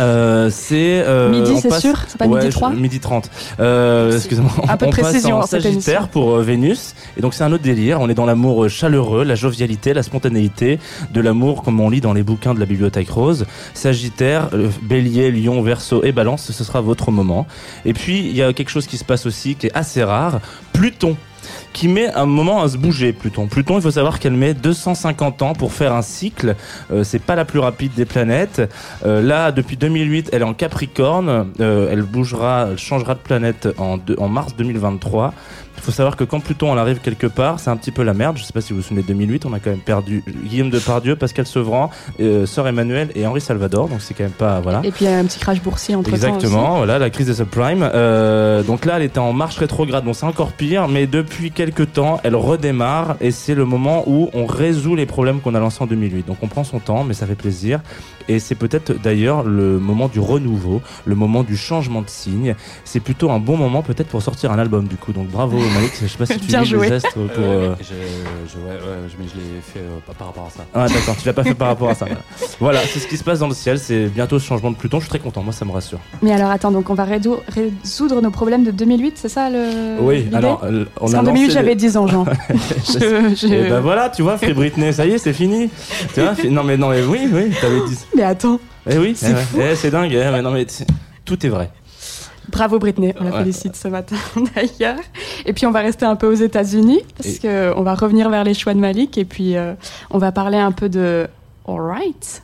Speaker 2: Euh, c'est euh,
Speaker 3: Midi, c'est
Speaker 2: passe-
Speaker 3: sûr C'est pas
Speaker 2: Ouais,
Speaker 3: midi
Speaker 2: je-
Speaker 3: 3
Speaker 2: midi 30. Euh,
Speaker 3: Merci.
Speaker 2: excusez-moi.
Speaker 3: Un peu
Speaker 2: on
Speaker 3: de
Speaker 2: passe
Speaker 3: précision
Speaker 2: en Sagittaire pour euh, Vénus. Et donc c'est un autre délire. On est dans l'amour chaleureux, la jovialité, la spontanéité, de l'amour comme on lit dans les bouquins de la bibliothèque rose. Sagittaire, Bélier, Lion, Verseau et Balance, ce sera votre moment. Et puis il y a quelque chose qui se passe aussi qui est assez rare. Pluton qui met un moment à se bouger, Pluton. Pluton, il faut savoir qu'elle met 250 ans pour faire un cycle. Euh, c'est pas la plus rapide des planètes. Euh, là, depuis 2008, elle est en Capricorne. Euh, elle bougera, elle changera de planète en, en mars 2023. Il faut savoir que quand Pluton elle arrive quelque part, c'est un petit peu la merde. Je sais pas si vous vous souvenez de 2008, on a quand même perdu Guillaume Depardieu, Pascal Sevran, euh, Sœur Emmanuel et Henri Salvador. Donc c'est quand même pas voilà.
Speaker 3: Et puis il y a un petit crash boursier entre temps.
Speaker 2: Exactement, voilà la crise des subprimes. Euh, donc là, elle était en marche rétrograde, donc c'est encore pire. Mais depuis quelques temps, elle redémarre et c'est le moment où on résout les problèmes qu'on a lancés en 2008. Donc on prend son temps, mais ça fait plaisir. Et c'est peut-être d'ailleurs le moment du renouveau, le moment du changement de signe. C'est plutôt un bon moment peut-être pour sortir un album du coup. Donc bravo Malik, je sais pas si tu
Speaker 3: Bien
Speaker 2: lis
Speaker 3: joué.
Speaker 2: les astres pour... euh,
Speaker 4: Je, je- ouais, ouais, je- mais je l'ai fait euh, pas par rapport à ça.
Speaker 2: Ah d'accord, tu l'as pas fait par rapport à ça. [laughs] Voilà, Voilà, c'est ce qui se passe dans le ciel, c'est bientôt ce changement de Pluton, je suis très content, moi ça me rassure.
Speaker 3: Mais alors attends, donc on va résoudre nos problèmes de 2008, c'est ça le.
Speaker 2: oui,
Speaker 3: l'idée
Speaker 2: alors euh, on a lancé
Speaker 3: 2008
Speaker 2: les-
Speaker 3: j'avais 10 ans, Jean. [laughs] Je- je-
Speaker 2: Et ben voilà, tu vois, Free Britney, ça y est, c'est fini. tu vois, fi- non mais non mais oui, oui, t'avais dit.
Speaker 3: Mais attends,
Speaker 2: Eh oui,
Speaker 3: C'est
Speaker 2: eh ouais. Eh, c'est dingue, eh, mais non mais tout est vrai.
Speaker 3: Bravo Britney, on la
Speaker 2: Ouais.
Speaker 3: félicite ce matin [laughs] d'ailleurs. Et puis on va rester un peu aux États-Unis parce
Speaker 2: Et-
Speaker 3: que on va revenir vers les choix de Malik et puis euh, on va parler un peu de Alright.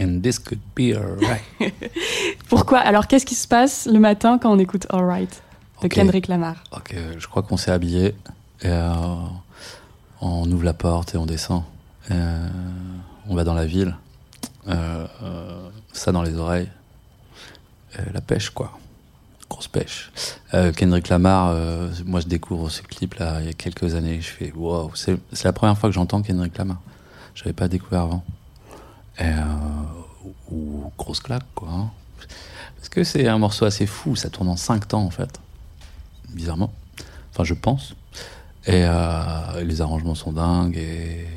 Speaker 4: And this could be alright. [laughs]
Speaker 3: Pourquoi? Alors qu'est-ce qui se passe le matin quand on écoute Alright de. Kendrick Lamar?
Speaker 4: Ok, je crois qu'on s'est habillé. Et euh, on ouvre la porte et on descend. Euh, on va dans la ville. Ça dans les oreilles. La pêche, quoi. Grosse pêche. Euh, Kendrick Lamar, euh, moi je découvre ce clip là il y a quelques années. Je fais wow, c'est la première fois que j'entends Kendrick Lamar. J'avais pas découvert avant. Et, euh, ou grosse claque, quoi. hein. Parce que c'est un morceau assez fou, ça tourne en 5 temps en fait bizarrement. Enfin, je pense. Et les arrangements sont dingues. Et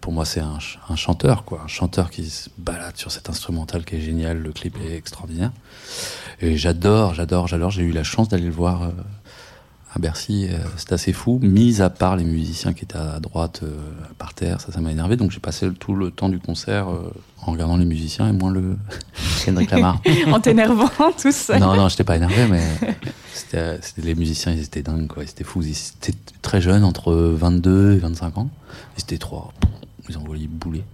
Speaker 4: pour moi, c'est un, ch- un chanteur, quoi. Un chanteur qui se balade sur cet instrumental qui est génial. Le clip est extraordinaire. Et j'adore, j'adore, j'adore. J'ai eu la chance d'aller le voir euh, à Bercy. euh, C'était assez fou. Mis à part les musiciens qui étaient à droite, euh, par terre, ça, ça m'a énervé. Donc j'ai passé tout le temps du concert euh, en regardant les musiciens et moins le [laughs] Kendrick Lamar. [laughs]
Speaker 3: En t'énervant tout seul.
Speaker 4: Non, non, j'étais pas énervé, mais c'était, c'était- les musiciens, ils étaient dingues, quoi. Ils étaient fous. Ils étaient très jeunes, entre 22 et 25 ans. Ils étaient trois. Ils envoyaient bouler.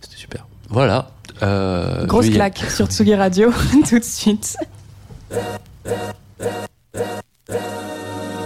Speaker 4: C'était super. Voilà. Euh,
Speaker 3: Grosse
Speaker 4: je
Speaker 3: claque sur Tsugi Radio [laughs] tout de suite.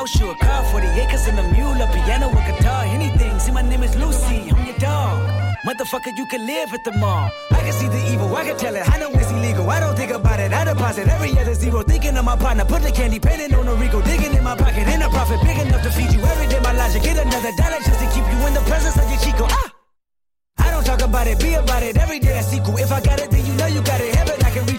Speaker 6: House, you a car, 40 acres and a mule, a piano, a guitar, anything. See, my name is Lucy, I'm your dog. Motherfucker, you can live at the mall. I can see the evil, I can tell it. I know it's illegal. I don't think about it. I deposit every other zero. Thinking of my partner, put the candy painting on a Rico. Digging in my pocket, in a profit big enough to feed you every day. My logic, get another dollar just to keep you in the presence of your Chico. Ah! I don't talk about it, be about it. Every day I sequel. If I got it, then you know you got it.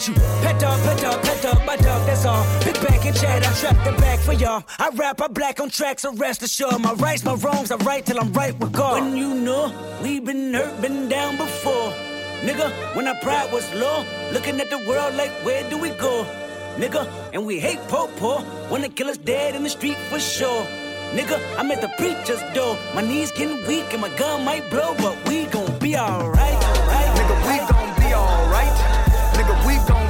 Speaker 6: Can you. Pet dog, pet dog, pet dog, my dog, that's all. Pick back and chat, I trap the back for y'all. I rap, I black on tracks, so rest assured. My rights, my wrongs, I right till I'm right with God. When you know we've been hurt, been down before. Nigga, when our pride was low, looking at the world like, where do we go? Nigga, and we hate po po, wanna kill us dead in the street for sure. Nigga, I'm at the preacher's door. My knees getting weak and my gun might blow, but
Speaker 7: we gon' be alright. Nigga, we gon'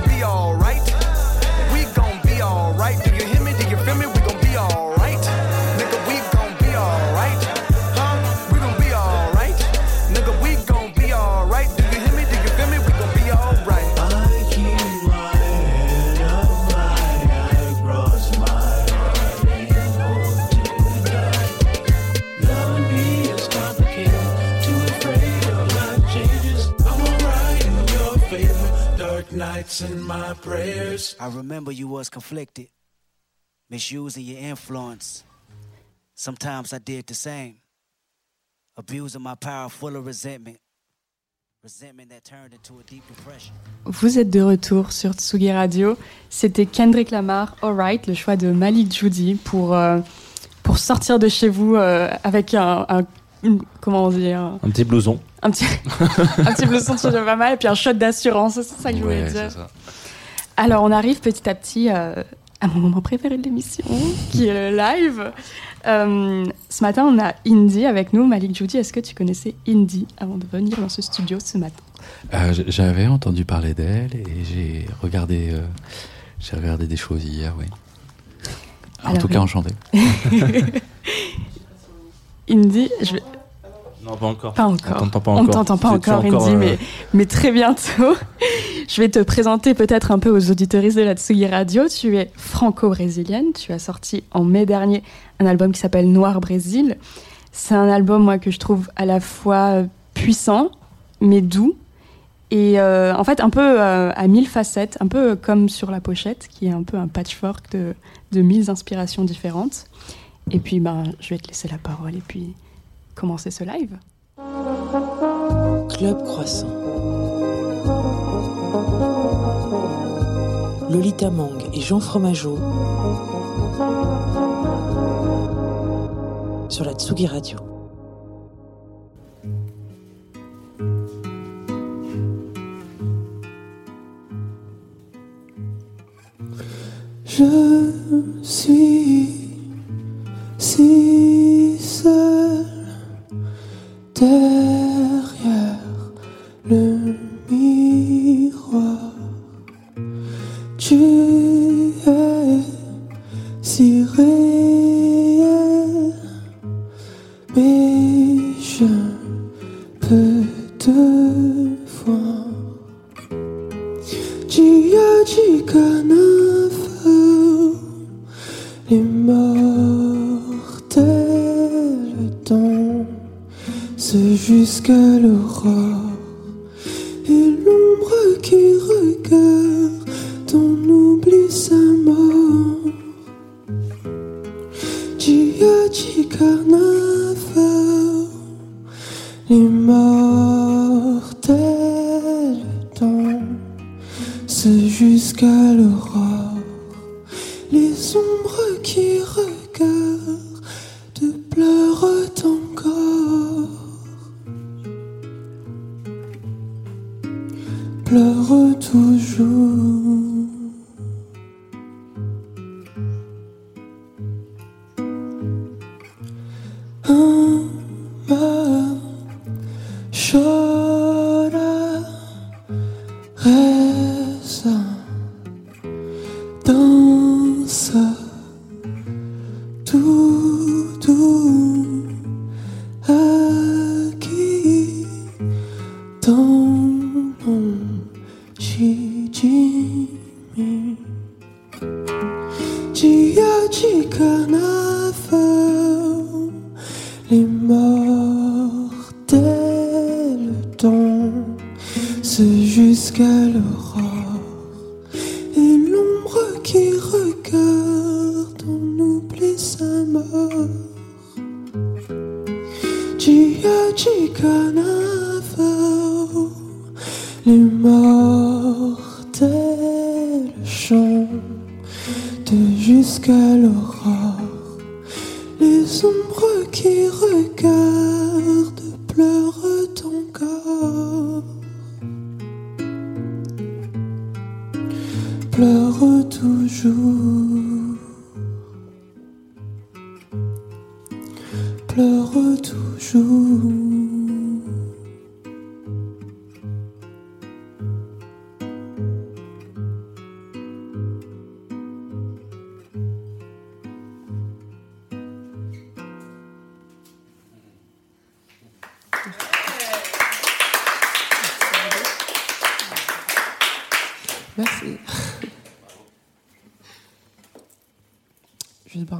Speaker 8: nights in my prayers.
Speaker 6: I remember you was conflicted, misusing your influence. Sometimes I did the same, abusing my power full of resentment. Resentment that turned into a deep depression.
Speaker 3: Vous êtes de retour sur Tsugi Radio. C'était Kendrick Lamar, Alright, le choix de Malik Judy pour, euh, pour sortir de chez vous euh, avec un, un- comment dire, un,
Speaker 2: Un petit blouson.
Speaker 3: Un petit, [laughs] un petit blouson qui va pas mal et puis un shot d'assurance, c'est ça que je voulais
Speaker 4: Ouais,
Speaker 3: dire.
Speaker 4: ça.
Speaker 3: Alors, on arrive petit à petit euh, à mon moment préféré de l'émission, [laughs] qui est le live. Euh, ce matin, on a Indy avec nous. Malik Judy, est-ce que tu connaissais Indy avant de venir dans ce studio ce matin?
Speaker 4: Euh, J'avais entendu parler d'elle et j'ai regardé, euh, j'ai regardé des choses hier, oui. En tout cas, enchanté. [laughs]
Speaker 3: Indy, je vais...
Speaker 2: Non, pas encore.
Speaker 3: Pas encore.
Speaker 2: On t'entend pas encore.
Speaker 3: Indy,
Speaker 2: euh,
Speaker 3: mais, mais très bientôt. [laughs] Je vais te présenter peut-être un peu aux auditoristes de la Tsugi Radio. Tu es franco-brésilienne. Tu as sorti en mai dernier un album qui s'appelle Noir Brésil. C'est un album, moi, que je trouve à la fois puissant, mais doux. Et euh, en fait, un peu euh, à mille facettes, un peu comme sur la pochette, qui est un peu un patchwork de, de mille inspirations différentes. Et puis, ben, je vais te laisser la parole et puis commencer ce live.
Speaker 1: Club Croissant. Lolita Mang et Jean Fromageau sur la Tsugi Radio.
Speaker 9: Je suis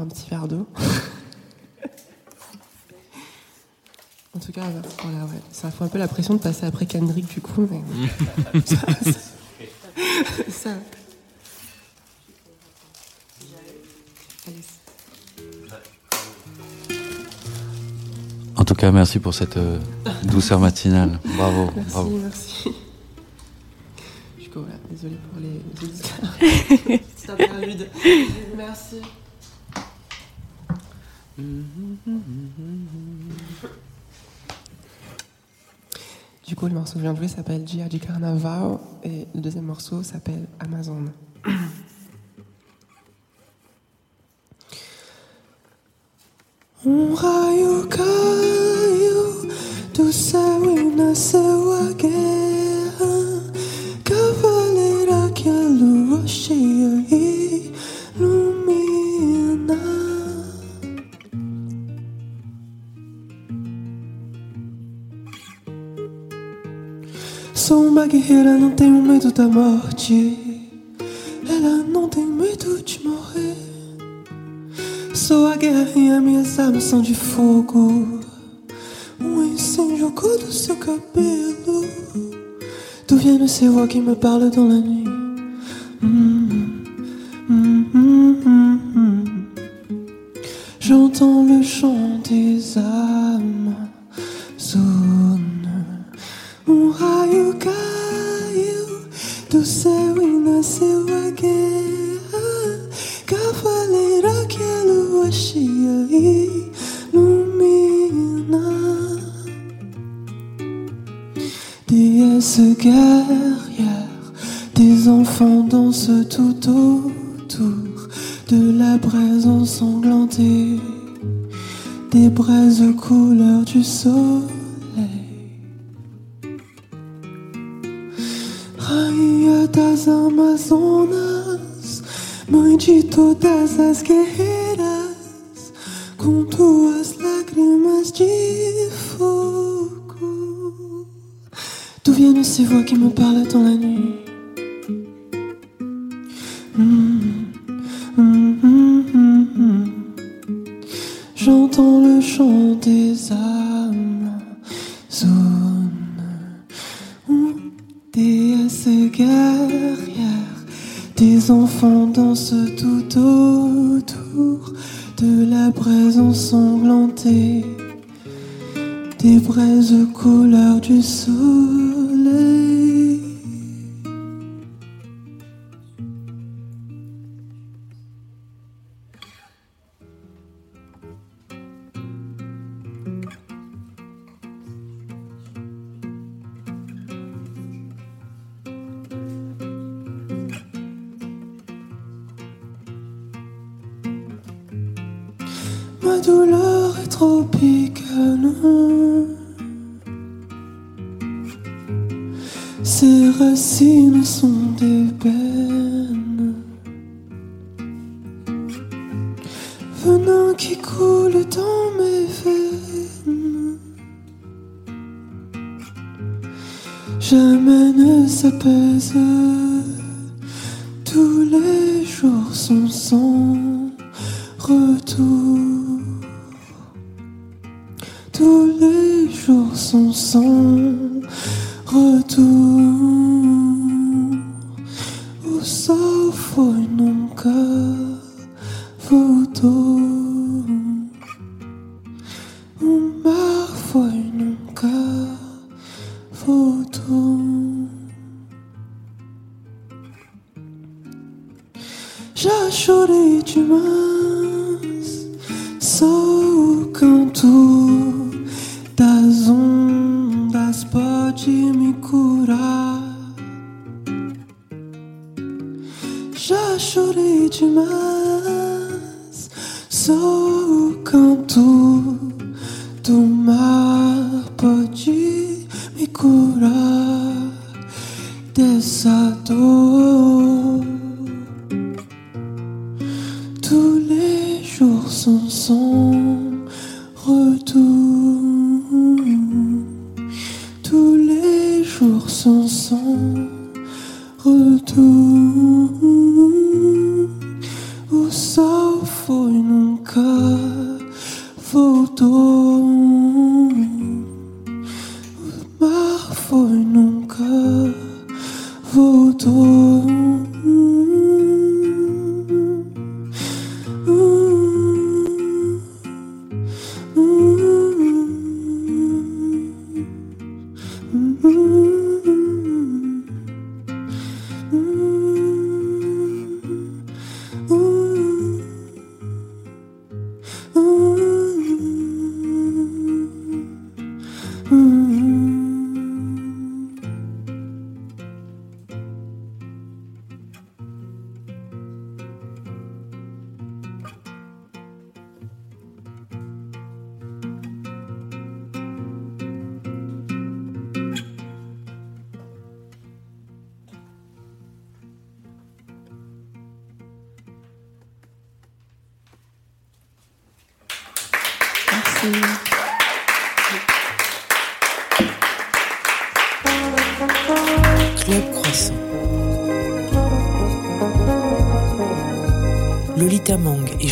Speaker 10: boire un petit verre d'eau. En tout cas, voilà, ouais. ça fout un peu la pression de passer après Kendrick du coup. Mais... Ça- [laughs] ça- Ça.
Speaker 4: En tout cas, merci pour cette euh, douceur matinale. Bravo,
Speaker 10: Merci,
Speaker 4: bravo.
Speaker 10: merci. Je suis voilà, désolée pour les auditeurs. [laughs] C'est interlude. Merci. Du coup, le morceau que je viens de jouer s'appelle Gia di Carnaval et le deuxième morceau s'appelle Amazon.
Speaker 9: Da morte. Ela não tem medo de morrer. Sou a guerra as minhas armas são de fogo. Um incêndio cor do seu cabelo. D'où vient le voix qui me parle dans la nuit?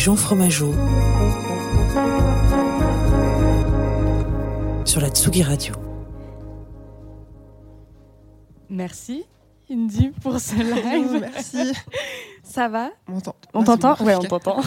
Speaker 1: Jean Fromageau sur la Tsugi Radio.
Speaker 3: Merci, Indy, pour ce [laughs] live.
Speaker 10: Merci.
Speaker 3: Ça va?
Speaker 10: On m'entend
Speaker 3: On t'entend? Ouais, on t'entend.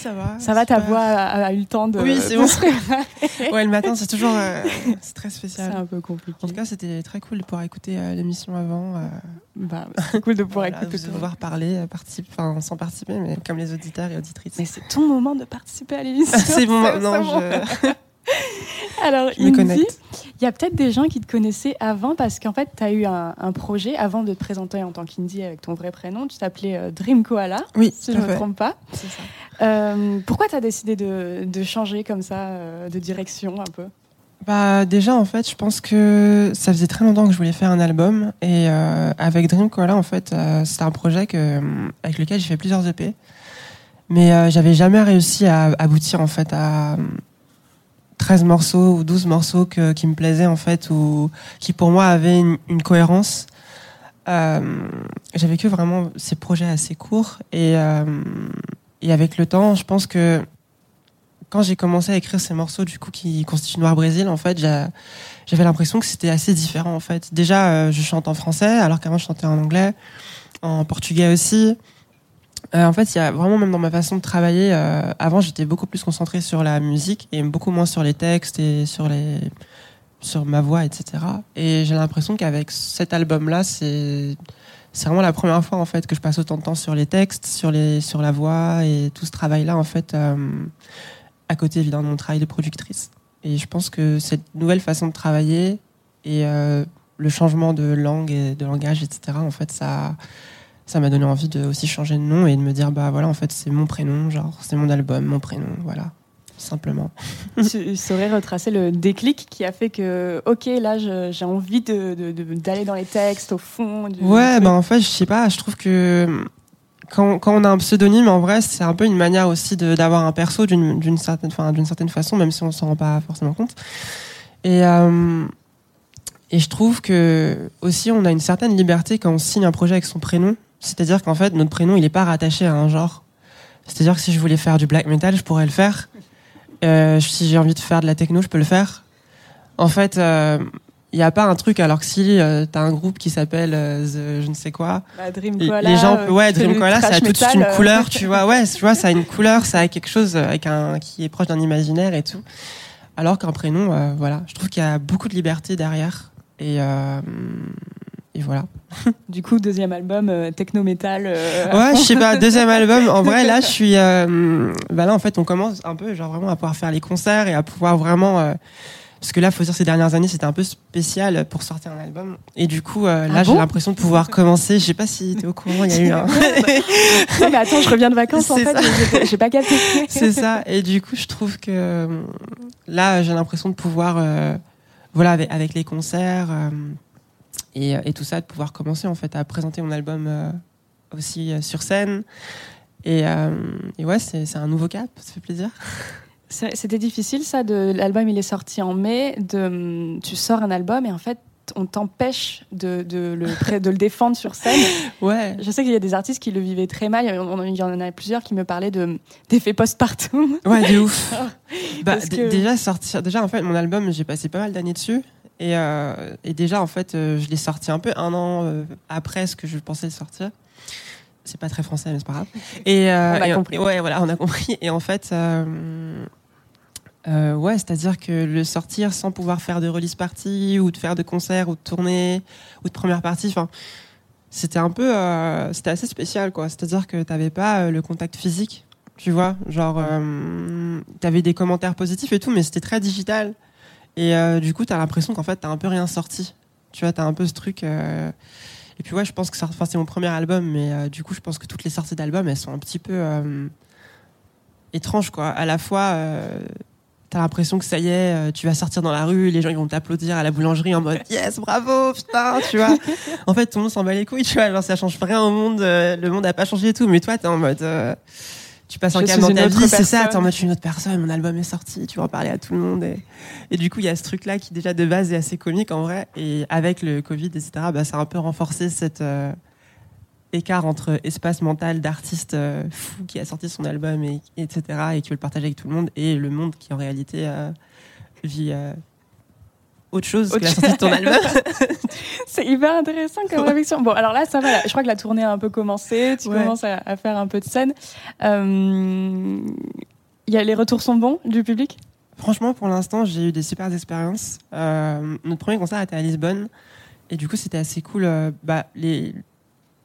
Speaker 10: Ça va.
Speaker 3: Ça va, ta voix a, a eu le temps de.
Speaker 10: Oui, c'est
Speaker 3: de
Speaker 10: bon. Ouais, le matin, c'est toujours euh, c'est très
Speaker 3: C'est
Speaker 10: spécial.
Speaker 3: un peu compliqué.
Speaker 10: En tout cas, c'était très cool de pouvoir écouter euh, l'émission avant. euh,
Speaker 3: Bah, [laughs] c'est cool de pouvoir
Speaker 10: voilà,
Speaker 3: écouter.
Speaker 10: vous voir parler, participer, enfin sans participer, mais comme les auditeurs et auditrices.
Speaker 3: Mais c'est ton moment de participer à l'émission. [laughs]
Speaker 10: c'est bon,
Speaker 3: c'est
Speaker 10: non, je, [laughs]
Speaker 3: Alors,
Speaker 10: je me
Speaker 3: Indy,
Speaker 10: connecte.
Speaker 3: il y a peut-être des gens qui te connaissaient avant parce qu'en fait, tu as eu un, un projet avant de te présenter en tant qu'Indy avec ton vrai prénom. Tu t'appelais euh, Dream Koala,
Speaker 10: Oui,
Speaker 3: si je ne me
Speaker 10: fait.
Speaker 3: trompe pas.
Speaker 10: Ça.
Speaker 3: Euh, pourquoi tu as décidé de, de changer comme ça euh, de direction un peu?
Speaker 10: Bah déjà en fait je pense que ça faisait très longtemps que je voulais faire un album et euh, avec Dream Koala en fait euh, c'était un projet que, avec lequel j'ai fait plusieurs EP mais euh, j'avais jamais réussi à aboutir en fait à 13 morceaux ou 12 morceaux que, qui me plaisaient en fait ou qui pour moi avaient une, une cohérence euh, j'avais que vraiment ces projets assez courts et, euh, et avec le temps je pense que quand j'ai commencé à écrire ces morceaux du coup qui constituent Noir Brésil, en fait, j'a- j'avais l'impression que c'était assez différent en fait. Déjà, euh, je chante en français, alors qu'avant je chantais en anglais, en portugais aussi. Euh, en fait, il y a vraiment même dans ma façon de travailler. euh, avant, j'étais beaucoup plus concentrée sur la musique et beaucoup moins sur les textes et sur les sur ma voix, etc. Et j'ai l'impression qu'avec cet album-là, c'est c'est vraiment la première fois en fait que je passe autant de temps sur les textes, sur les sur la voix et tout ce travail-là en fait. euh, à côté évidemment de mon travail de productrice. Et je pense que cette nouvelle façon de travailler et le changement de langue et de langage, etc., en fait, ça ça m'a donné envie de aussi changer de nom et de me dire, bah voilà, en fait, c'est mon prénom, genre, c'est mon album, mon prénom, voilà, simplement. [laughs]
Speaker 3: Tu saurais retracer le déclic qui a fait que, ok, là, j'ai envie d'aller de, de, d'aller dans les textes, au fond. Du,
Speaker 10: Ouais, bah en fait, je sais pas, je trouve que quand, quand on a un pseudonyme, en vrai, c'est un peu une manière aussi de- d'avoir un perso d'une certaine, d'une certaine façon, même si on s'en rend pas forcément compte. Et, euh, et je trouve que aussi, on a une certaine liberté quand on signe un projet avec son prénom. C'est-à-dire qu'en fait, notre prénom, il est pas rattaché à un genre. C'est-à-dire que si je voulais faire du black metal, je pourrais le faire. Euh, si j'ai envie de faire de la techno, je peux le faire. En fait, euh, il n'y a pas un truc, alors que si euh, t'as un groupe qui s'appelle euh, The je ne sais quoi,
Speaker 3: Bah, Dream
Speaker 10: les
Speaker 3: Koala,
Speaker 10: les gens,
Speaker 3: euh,
Speaker 10: ouais, Dream Koala, ça a tout de suite une
Speaker 3: euh.
Speaker 10: couleur, tu vois, ouais, tu vois, ça a une couleur, ça a quelque chose avec un, qui est proche d'un imaginaire et tout. Alors qu'un prénom, euh, voilà, je trouve qu'il y a beaucoup de liberté derrière. Et, euh, et voilà. [laughs]
Speaker 3: Du coup, deuxième album, euh, techno-metal. euh,
Speaker 10: Ouais, je sais pas, deuxième album, en vrai, là, je suis. euh, bah là, en fait, on commence un peu, genre vraiment à pouvoir faire les concerts et à pouvoir vraiment. parce que là, faut dire, ces dernières années, c'était un peu spécial pour sortir un album. Et du coup, là,
Speaker 3: Ah
Speaker 10: j'ai l'impression de pouvoir commencer. Je sais pas si t'es au courant, il y a eu un. [laughs] [laughs]
Speaker 3: Non, mais attends, je reviens de vacances en fait, j'ai- pas capté.
Speaker 10: C'est ça. Et du coup, je trouve que là, j'ai l'impression de pouvoir, voilà, avec, avec les concerts et, et tout ça, de pouvoir commencer en fait à présenter mon album euh, aussi euh, sur scène. Et, euh, et ouais, c'est c'est un nouveau cap. Ça fait plaisir. [laughs]
Speaker 3: C'était difficile ça, de l'album il est sorti en mai, de, tu sors un album et en fait on t'empêche de, de, le, de le défendre sur scène. [laughs]
Speaker 10: Ouais.
Speaker 3: Je sais qu'il y a des artistes qui le vivaient très mal, il y en- a plusieurs qui me parlaient de- d'effets postpartum.
Speaker 10: Ouais, de ouf. [laughs] Bah,
Speaker 3: que-
Speaker 10: Déjà, sortir, déjà, en fait, mon album, j'ai passé pas mal d'années dessus. Et, euh, et déjà, en fait, euh, je l'ai sorti un peu un an euh, après ce que je pensais le sortir. C'est pas très français, mais c'est pas grave. [laughs] Et,
Speaker 3: On a
Speaker 10: et-
Speaker 3: compris.
Speaker 10: et ouais, voilà, on a compris. Et en fait, ouais, c'est-à-dire que le sortir sans pouvoir faire de release party ou de faire de concert ou de tournée ou de première partie, enfin, c'était un peu, c'était assez spécial, quoi. C'est-à-dire que t'avais pas le contact physique, tu vois, genre, t'avais des commentaires positifs et tout, mais c'était très digital. Et euh, du coup, t'as l'impression qu'en fait, t'as un peu rien sorti. Tu vois, t'as un peu ce truc. euh, Et puis ouais, je pense que ça, enfin, c'est mon premier album, mais euh, du coup, je pense que toutes les sorties d'albums, elles sont un petit peu étranges, quoi. À la fois, euh, t'as l'impression que ça y est, tu vas sortir dans la rue, les gens ils vont t'applaudir à la boulangerie en mode yes, bravo, putain, tu vois. en fait, tout le monde s'en bat les couilles, tu vois. Genre, ça change rien au monde, le monde a pas changé et tout, mais toi, t'es en mode. Tu passes un
Speaker 3: suis
Speaker 10: dans ta vie, c'est ça, en mode je suis une autre personne, mon album est sorti, tu vas en parler à tout le monde. Et, et du coup, il y a ce truc-là qui déjà de base est assez comique en vrai. Et avec le Covid, etc., bah, ça a un peu renforcé cet euh, écart entre espace mental d'artiste euh, fou qui a sorti son album, et, etc., et qui veut le partager avec tout le monde, et le monde qui en réalité euh, vit autre chose que la sortie de ton [laughs] album. [laughs]
Speaker 3: C'est hyper intéressant comme réflexion. Bon, alors là, ça va. là. Je crois que la tournée a un peu commencé. Tu
Speaker 10: Ouais.
Speaker 3: commences à, à faire un peu de scène. Euh, il y a, les retours sont bons du public?
Speaker 10: Franchement, pour l'instant, j'ai eu des super expériences. Euh, notre premier concert était à Lisbonne. Et du coup, c'était assez cool. Euh, bah, les,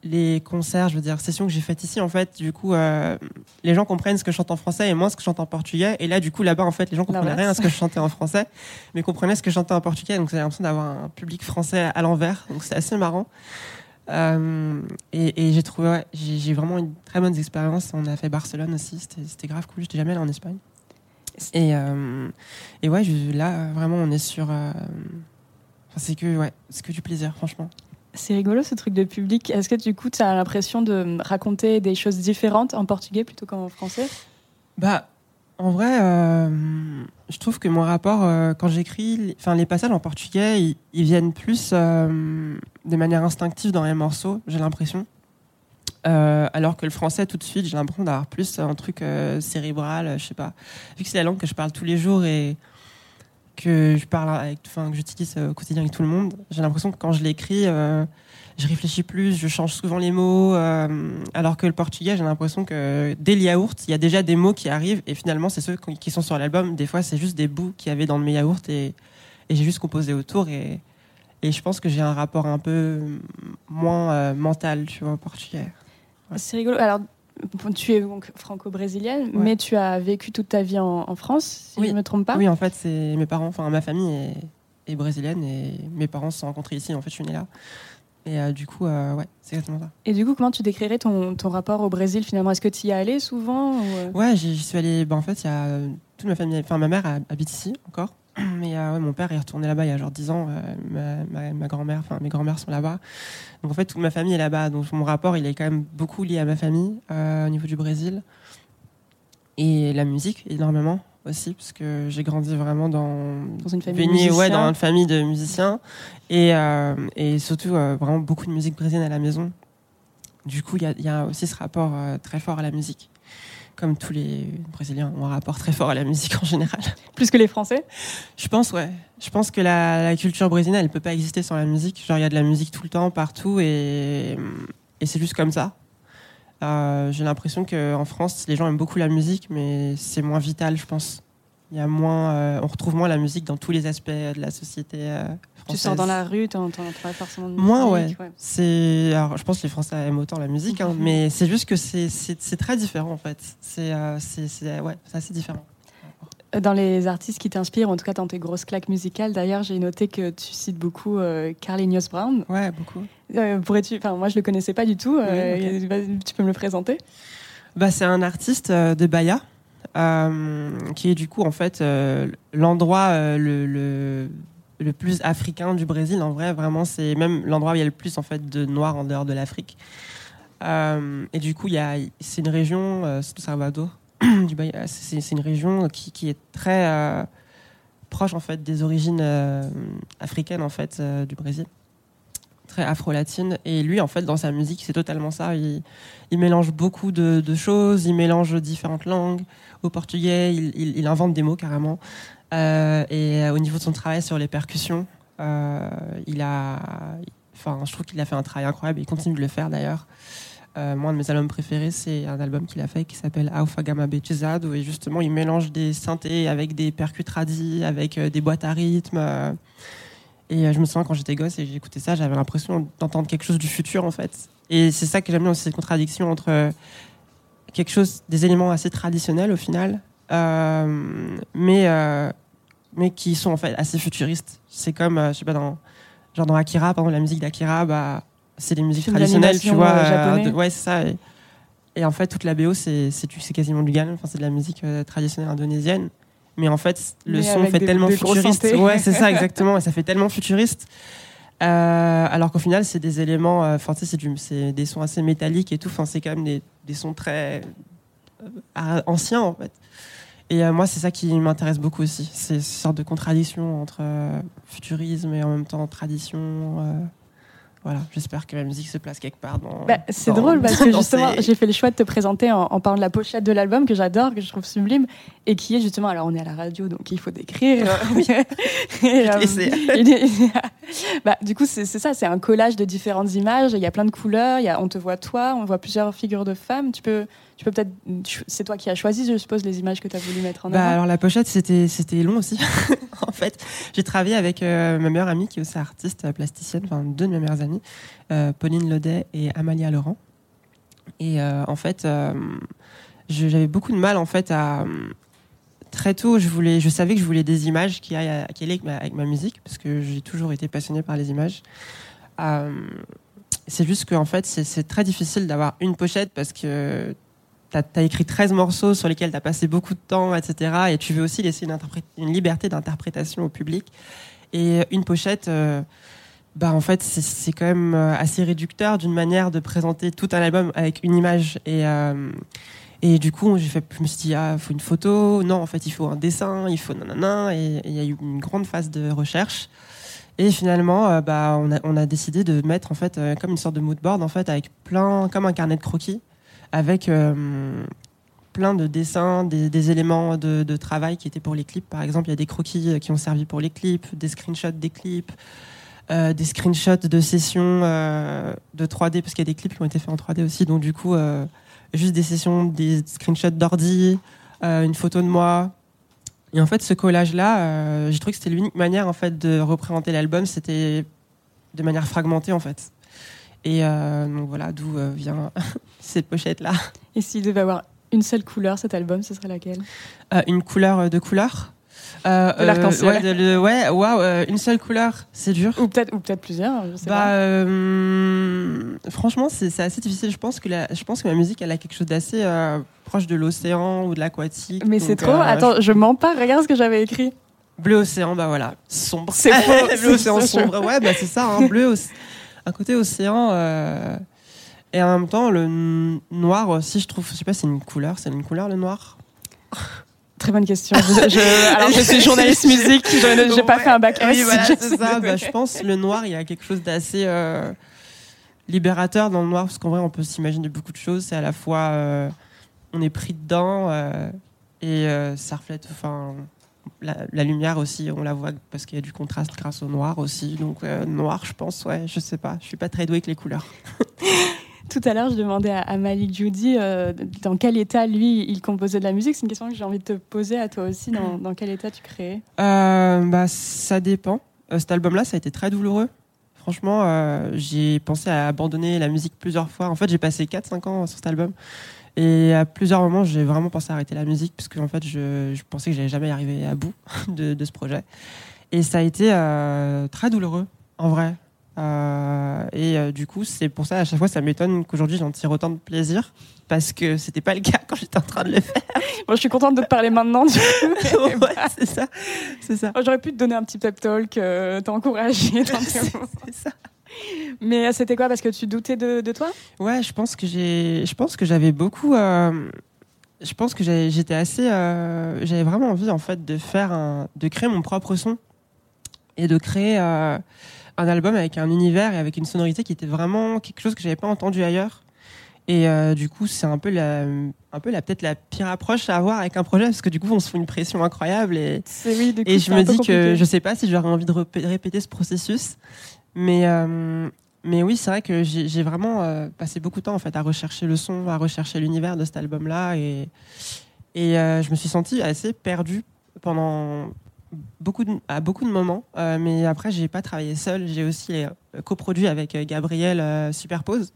Speaker 10: les concerts, je veux dire, sessions que j'ai faites ici, en fait, du coup, euh, les gens comprennent ce que je chante en français et moi ce que je chante en portugais. Et là, du coup, là-bas, en fait, les gens comprenaient
Speaker 3: L'inverse.
Speaker 10: rien à ce que je [laughs] chantais en français, mais comprenaient ce que je chantais en portugais. Donc, j'ai l'impression d'avoir un public français à l'envers. Donc, c'est assez marrant. Euh, et et j'ai trouvé, ouais, j'ai vraiment une très bonne expérience. On a fait Barcelone aussi, c'était grave cool. J'étais jamais allé en Espagne. Et, euh, et ouais, je- là, vraiment, on est sur. enfin, c'est que, ouais, c'est que du plaisir, franchement.
Speaker 3: C'est rigolo ce truc de public. Est-ce que du coup, tu as l'impression de raconter des choses différentes en portugais plutôt qu'en français?
Speaker 10: Bah, en vrai, euh, je trouve que mon rapport, euh, quand j'écris, enfin, les passages en portugais, ils, viennent plus euh, de manière instinctive dans les morceaux, j'ai l'impression. Alors que le français, tout de suite, j'ai l'impression d'avoir plus un truc cérébral, je sais pas. Vu que c'est la langue que je parle tous les jours et que je parle avec, enfin, que j'utilise euh, au quotidien avec tout le monde, j'ai l'impression que quand je l'écris, euh, je réfléchis plus, je change souvent les mots. euh, alors que le portugais, j'ai l'impression que dès le yaourt, il y a déjà des mots qui arrivent et finalement, c'est ceux qui sont sur l'album. Des fois, c'est juste des bouts qu'il y avait dans le yaourt et, et j'ai juste composé autour. Et, et je pense que j'ai un rapport un peu moins mental, tu vois, au portugais.
Speaker 3: C'est rigolo. Alors, tu es donc franco-brésilienne,
Speaker 10: Ouais.
Speaker 3: mais tu as vécu toute ta vie en, en France, si
Speaker 10: Oui.
Speaker 3: je ne me trompe pas.
Speaker 10: Oui, en fait, c'est mes parents, enfin, ma famille est, est brésilienne et mes parents se sont rencontrés ici. En fait, je suis née là. Et euh, du coup, euh, ouais, c'est exactement ça.
Speaker 3: Et du coup, comment tu décrirais ton, ton rapport au Brésil finalement? Est-ce que tu y es allé souvent ou, euh,
Speaker 10: Ouais, j'y suis allée. bah, en fait, il y a toute ma famille. Enfin, ma mère hab- habite ici encore. [clears throat] Mais euh, ouais, mon père est retourné là-bas il y a genre 10 ans. euh, ma ma, ma grand-mère, enfin, mes grands-mères sont là-bas. Donc, en fait, toute ma famille est là-bas. Donc, mon rapport, il est quand même beaucoup lié à ma famille euh, au niveau du Brésil. Et la musique, énormément aussi, parce que j'ai grandi vraiment dans.
Speaker 3: Dans une famille de
Speaker 10: ouais,
Speaker 3: musiciens.
Speaker 10: dans une famille de musiciens. Et, euh, et surtout, euh, vraiment beaucoup de musique brésilienne à la maison. Du coup, il y a, il y a aussi ce rapport très fort à la musique. Comme tous les Brésiliens ont un rapport très fort à la musique en général.
Speaker 3: Plus que les Français?
Speaker 10: Je pense, ouais. Je pense que la, la culture brésilienne, elle peut pas exister sans la musique. Genre, il y a de la musique tout le temps, partout, et, et c'est juste comme ça. Euh, J'ai l'impression qu'en France, les gens aiment beaucoup la musique, mais c'est moins vital, je pense. Il y a moins, euh, on retrouve moins la musique dans tous les aspects de la société euh, française.
Speaker 3: Tu sors dans la rue, tu n'entends pas forcément de
Speaker 10: Moins, ouais.
Speaker 3: musique.
Speaker 10: C'est, alors, je pense que les Français aiment autant la musique, hein, mais c'est juste que c'est, c'est, c'est très différent en fait. C'est, euh, c'est, c'est, ouais, c'est assez différent.
Speaker 3: Dans les artistes qui t'inspirent, en tout cas dans tes grosses claques musicales, d'ailleurs, j'ai noté que tu cites beaucoup euh, Carlinhos Brown.
Speaker 10: Ouais, beaucoup.
Speaker 3: Euh, pourrais-tu, enfin, moi je le connaissais pas du tout. euh, Tu peux me le présenter?
Speaker 10: Bah, c'est un artiste euh, de Bahia, euh, qui est du coup en fait euh, l'endroit euh, le, le, le plus africain du Brésil. En vrai, vraiment, c'est même l'endroit où il y a le plus en fait de noirs en dehors de l'Afrique. Euh, et du coup, il y a, c'est une région, euh, c'est Salvador, [clears throat] Bahia. C'est, une région qui, qui est très euh, proche en fait des origines euh, africaines en fait euh, du Brésil très afro-latine et lui en fait dans sa musique c'est totalement ça il, mélange beaucoup de, choses, il mélange différentes langues. Au portugais, il- il invente des mots carrément. Euh, et au niveau de son travail sur les percussions, euh, il a, enfin, je trouve qu'il a fait un travail incroyable. Il continue de le faire d'ailleurs. Euh, moi, un de mes albums préférés, c'est un album qu'il a fait qui s'appelle Alpha Gamma où justement il mélange des synthés avec des percus tradis, avec euh, des boîtes à rythme. euh. et euh, je me souviens quand j'étais gosse et j'écoutais ça, j'avais l'impression d'entendre quelque chose du futur en fait. Et c'est ça que j'aime bien aussi, cette contradiction entre euh, quelque chose, des éléments assez traditionnels au final, euh, mais, euh, mais qui sont en fait assez futuristes. C'est comme, euh, je sais pas, dans, genre dans Akira, par exemple, la musique d'Akira, bah, c'est des musiques traditionnelles, tu vois.
Speaker 3: euh, japonais.
Speaker 10: de- ouais, c'est ça. Et, et en fait, toute la BO, c'est quasiment du galm, enfin, c'est de la musique euh, traditionnelle indonésienne. Mais en fait, le
Speaker 3: Mais
Speaker 10: son fait
Speaker 3: des-
Speaker 10: tellement
Speaker 3: des
Speaker 10: futuriste. Ouais, c'est ça, [laughs] exactement. Et ça fait tellement futuriste. Euh, alors qu'au final, c'est des éléments, euh, enfin, c'est des sons assez métalliques et tout. Enfin, c'est quand même des, des sons très euh, anciens, en fait. Et euh, moi, c'est ça qui m'intéresse beaucoup aussi. C'est cette sorte de contradiction entre euh, futurisme et en même temps tradition. euh, voilà, j'espère que la musique se place quelque part dans.
Speaker 3: Bah, c'est drôle parce [laughs] que justement,
Speaker 10: ces-
Speaker 3: j'ai fait le choix de te présenter en, en parlant de la pochette de l'album que j'adore, que je trouve sublime, et qui est justement, alors on est à la radio, donc il faut décrire. Et, bah, du coup, c'est c'est ça, c'est un collage de différentes images, il y a plein de couleurs, il y a, on te voit toi, on voit plusieurs figures de femmes. Tu peux, tu peux peut-être, c'est toi qui as choisi, je suppose, les images que tu as voulu mettre en
Speaker 10: Bah,
Speaker 3: avant.
Speaker 10: alors la pochette c'était c'était long aussi. [laughs] en fait, j'ai travaillé avec euh, ma meilleure amie qui est aussi artiste euh, plasticienne, enfin deux de mes meilleures amies, euh, Pauline Laudet et Amalia Laurent. Et euh, en fait, j'avais beaucoup de mal en fait à très tôt, je voulais, je savais que je voulais des images qui aillent à- qui allaient avec ma, avec ma musique parce que j'ai toujours été passionnée par les images. Euh, c'est juste qu'en fait, c'est très difficile d'avoir une pochette parce que tu as, écrit 13 morceaux sur lesquels tu as passé beaucoup de temps, etc. Et tu veux aussi laisser une, liberté d'interprétation au public. Et une pochette, euh, bah, en fait, c'est- quand même euh, assez réducteur d'une manière de présenter tout un album avec une image. Et, euh, et du coup, fait, je me suis dit, ah, faut une photo. Non, en fait, il faut un dessin, il faut nanana. Et il y a eu une grande phase de recherche. Et finalement, bah, on, a, on a décidé de mettre en fait comme une sorte de mood board en fait avec plein, comme un carnet de croquis, avec euh, plein de dessins, des, éléments de, travail qui étaient pour les clips. Par exemple, il y a des croquis euh, qui ont servi pour les clips, des screenshots des clips, euh, des screenshots de sessions de 3D parce qu'il y a des clips qui ont été faits en 3D aussi. Donc du coup, juste des sessions, des screenshots d'ordi, une photo de moi. Et en fait, ce collage-là, j'ai trouvé que c'était l'unique manière en fait de représenter l'album. C'était de manière fragmentée en fait. Et euh, donc voilà d'où euh, vient [laughs] cette pochette-là.
Speaker 3: Et s'il devait avoir une seule couleur, cet album, ce serait laquelle?
Speaker 10: Euh, une couleur euh, de couleur? Euh,
Speaker 3: l'arc-en-ciel.
Speaker 10: ouais, le- ouais, waouh, euh, une seule couleur, c'est dur.
Speaker 3: Ou peut-être ou peut-être plusieurs, je sais
Speaker 10: Bah,
Speaker 3: pas.
Speaker 10: euh, franchement, c'est assez difficile. Je pense que la, je pense que ma musique, elle a quelque chose d'assez euh, proche de l'océan ou de l'aquatique.
Speaker 3: Mais c'est trop.
Speaker 10: euh,
Speaker 3: Attends, je mens pas, regarde ce que j'avais écrit.
Speaker 10: Bleu océan, bah voilà, sombre.
Speaker 3: C'est [laughs]
Speaker 10: bleu océan
Speaker 3: je-
Speaker 10: sombre. Ouais, bah c'est ça, hein, bleu, un côté océan. euh, et en même temps, le noir aussi, je trouve, je sais pas, c'est une couleur, c'est une couleur le noir? [laughs]
Speaker 3: Très bonne question. Je- je- alors, je suis [laughs] journaliste musique, je n'ai pas
Speaker 10: Ouais,
Speaker 3: fait un bac S.
Speaker 10: Oui, voilà, c'est ça. [laughs] Bah, je pense le noir, il y a quelque chose d'assez euh, libérateur dans le noir, parce qu'en vrai, on peut s'imaginer beaucoup de choses. C'est à la fois, euh, on est pris dedans et ça reflète, enfin, la, la lumière aussi, on la voit parce qu'il y a du contraste grâce au noir aussi. Donc euh, noir, je pense, ouais, je sais pas, je suis pas très douée avec les couleurs. [laughs]
Speaker 3: Tout à l'heure, je demandais à, à Malik Judy euh, dans quel état lui il composait de la musique. C'est une question que j'ai envie de te poser à toi aussi. Dans, dans quel état tu créais?
Speaker 10: Euh, bah, ça dépend. Euh, cet album-là, ça a été très douloureux. Franchement, j'ai pensé à abandonner la musique plusieurs fois. En fait, j'ai passé 4-5 ans sur cet album. Et à plusieurs moments, j'ai vraiment pensé à arrêter la musique parce que en fait, je, je pensais que j'allais jamais arriver à bout [laughs] de, de ce projet. Et ça a été euh, très douloureux, en vrai. Euh, et euh, du coup, c'est pour ça à chaque fois, ça m'étonne qu'aujourd'hui j'en tire autant de plaisir parce que c'était pas le cas quand j'étais en train de le faire. [laughs]
Speaker 3: Bon, je suis contente de te parler maintenant. du coup. [laughs]
Speaker 10: Ouais, c'est ça, c'est ça.
Speaker 3: J'aurais pu te donner un petit pep talk, t'encourager.
Speaker 10: C'est ça. [laughs]
Speaker 3: Mais euh, c'était quoi? Parce que tu doutais de, de toi?
Speaker 10: Ouais, je pense que j'ai, je pense que j'avais beaucoup. euh, je pense que j'étais assez. euh, j'avais vraiment envie en fait de faire un, de créer mon propre son et de créer euh, un album avec un univers et avec une sonorité qui était vraiment quelque chose que j'avais pas entendu ailleurs. Et du coup, c'est un peu la, un peu la peut-être la pire approche à avoir avec un projet parce que du coup, on se fait une pression incroyable et
Speaker 3: oui, coup,
Speaker 10: et je me dis que je sais pas si j'aurais envie de répéter ce processus, mais euh, mais oui, c'est vrai que j'ai vraiment euh, passé beaucoup de temps en fait à rechercher le son, à rechercher l'univers de cet album-là, et et euh, je me suis sentie assez perdue pendant beaucoup à beaucoup de moments. Mais après, j'ai pas travaillé seule. J'ai aussi coproduit avec Gabriel Superpose,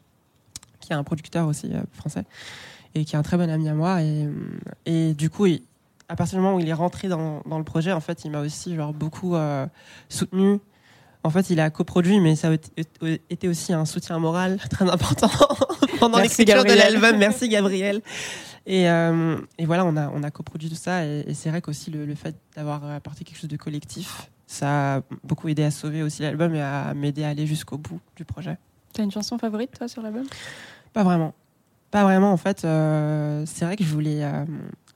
Speaker 10: qui est un producteur aussi français et qui est un très bon ami à moi. Et, et du coup, à partir du moment où il est rentré dans, dans le projet, en fait, il m'a aussi genre beaucoup soutenu. En fait, il a coproduit, mais ça a été- aussi un soutien moral [laughs] très important [laughs] pendant l'écriture de l'album. Merci [laughs] Gabriel. Et, euh, et voilà, on a, on a coproduit tout ça. Et, et c'est vrai qu'aussi le, le fait d'avoir apporté quelque chose de collectif, ça a beaucoup aidé à sauver aussi l'album et à m'aider à aller jusqu'au bout du projet.
Speaker 3: T'as une chanson favorite, toi, sur l'album?
Speaker 10: Pas vraiment. Pas vraiment, en fait. euh, c'est vrai que je voulais, euh,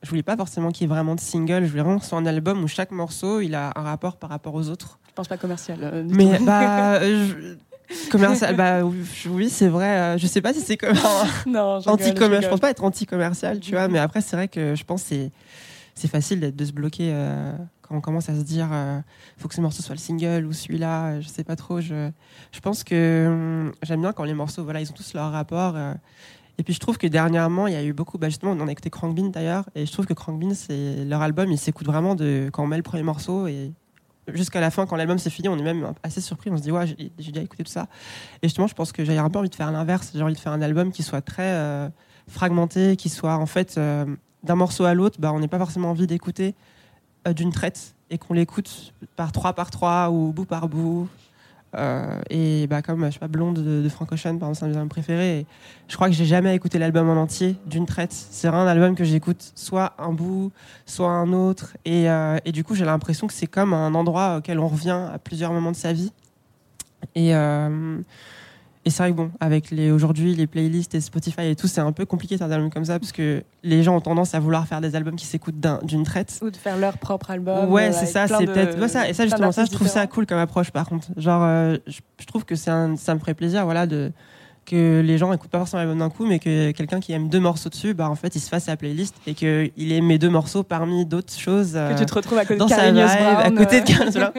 Speaker 10: je voulais pas forcément qu'il y ait vraiment de single. Je voulais vraiment que ce soit un album où chaque morceau, il a un rapport par rapport aux autres.
Speaker 3: Je pense pas commercial. euh,
Speaker 10: Mais bah, [laughs] euh, je- commercial, bah oui, c'est vrai. euh, je sais pas si c'est comme [laughs]
Speaker 3: non,
Speaker 10: anti-commercial. Je pense pas être anti-commercial, tu vois. Mais après, c'est vrai que je pense que c'est c'est facile de se bloquer euh, quand on commence à se dire euh, faut que ce morceau soit le single ou celui-là. Je sais pas trop. Je je pense que hum, j'aime bien quand les morceaux, voilà, ils ont tous leur rapport. Et puis je trouve que dernièrement, il y a eu beaucoup, bah justement, on a écouté Crank d'ailleurs, et je trouve que Crank c'est leur album, il s'écoute vraiment de quand on met le premier morceau et jusqu'à la fin, quand l'album s'est fini, on est même assez surpris, on se dit ouais, j'ai j'ai déjà écouté tout ça. Et justement, je pense que j'ai un peu envie de faire l'inverse, j'ai envie de faire un album qui soit très euh, fragmenté, qui soit en fait euh, d'un morceau à l'autre, bah on n'est pas forcément envie d'écouter euh, d'une traite et qu'on l'écoute par trois par trois ou bout par bout. Euh, et bah comme je sais pas Blonde de, de Frank Ocean par exemple c'est un de mes préférés je crois que j'ai jamais écouté l'album en entier d'une traite. C'est vraiment un album que j'écoute soit un bout soit un autre et, euh, et du coup j'ai l'impression que c'est comme un endroit auquel on revient à plusieurs moments de sa vie. Et euh, et c'est vrai que bon, avec les aujourd'hui les playlists et Spotify et tout, c'est un peu compliqué de faire des albums comme ça parce que les gens ont tendance à vouloir faire des albums qui s'écoutent d'un- d'une traite.
Speaker 3: Ou de faire leur propre album.
Speaker 10: Ouais, c'est ça, c'est peut-être ouais, ça. Et ça justement, ça, je trouve ça cool comme approche. Par contre, genre, euh, je, je trouve que c'est un- ça me ferait plaisir, voilà, de que les gens écoutent pas forcément l'album d'un coup, mais que quelqu'un qui aime deux morceaux dessus, bah en fait, il se fasse sa playlist et que il ait mes deux morceaux parmi d'autres choses.
Speaker 3: Que tu te retrouves à côté
Speaker 10: dans
Speaker 3: de
Speaker 10: sa vibe, à
Speaker 3: Brown,
Speaker 10: côté de
Speaker 3: euh.
Speaker 10: Voilà,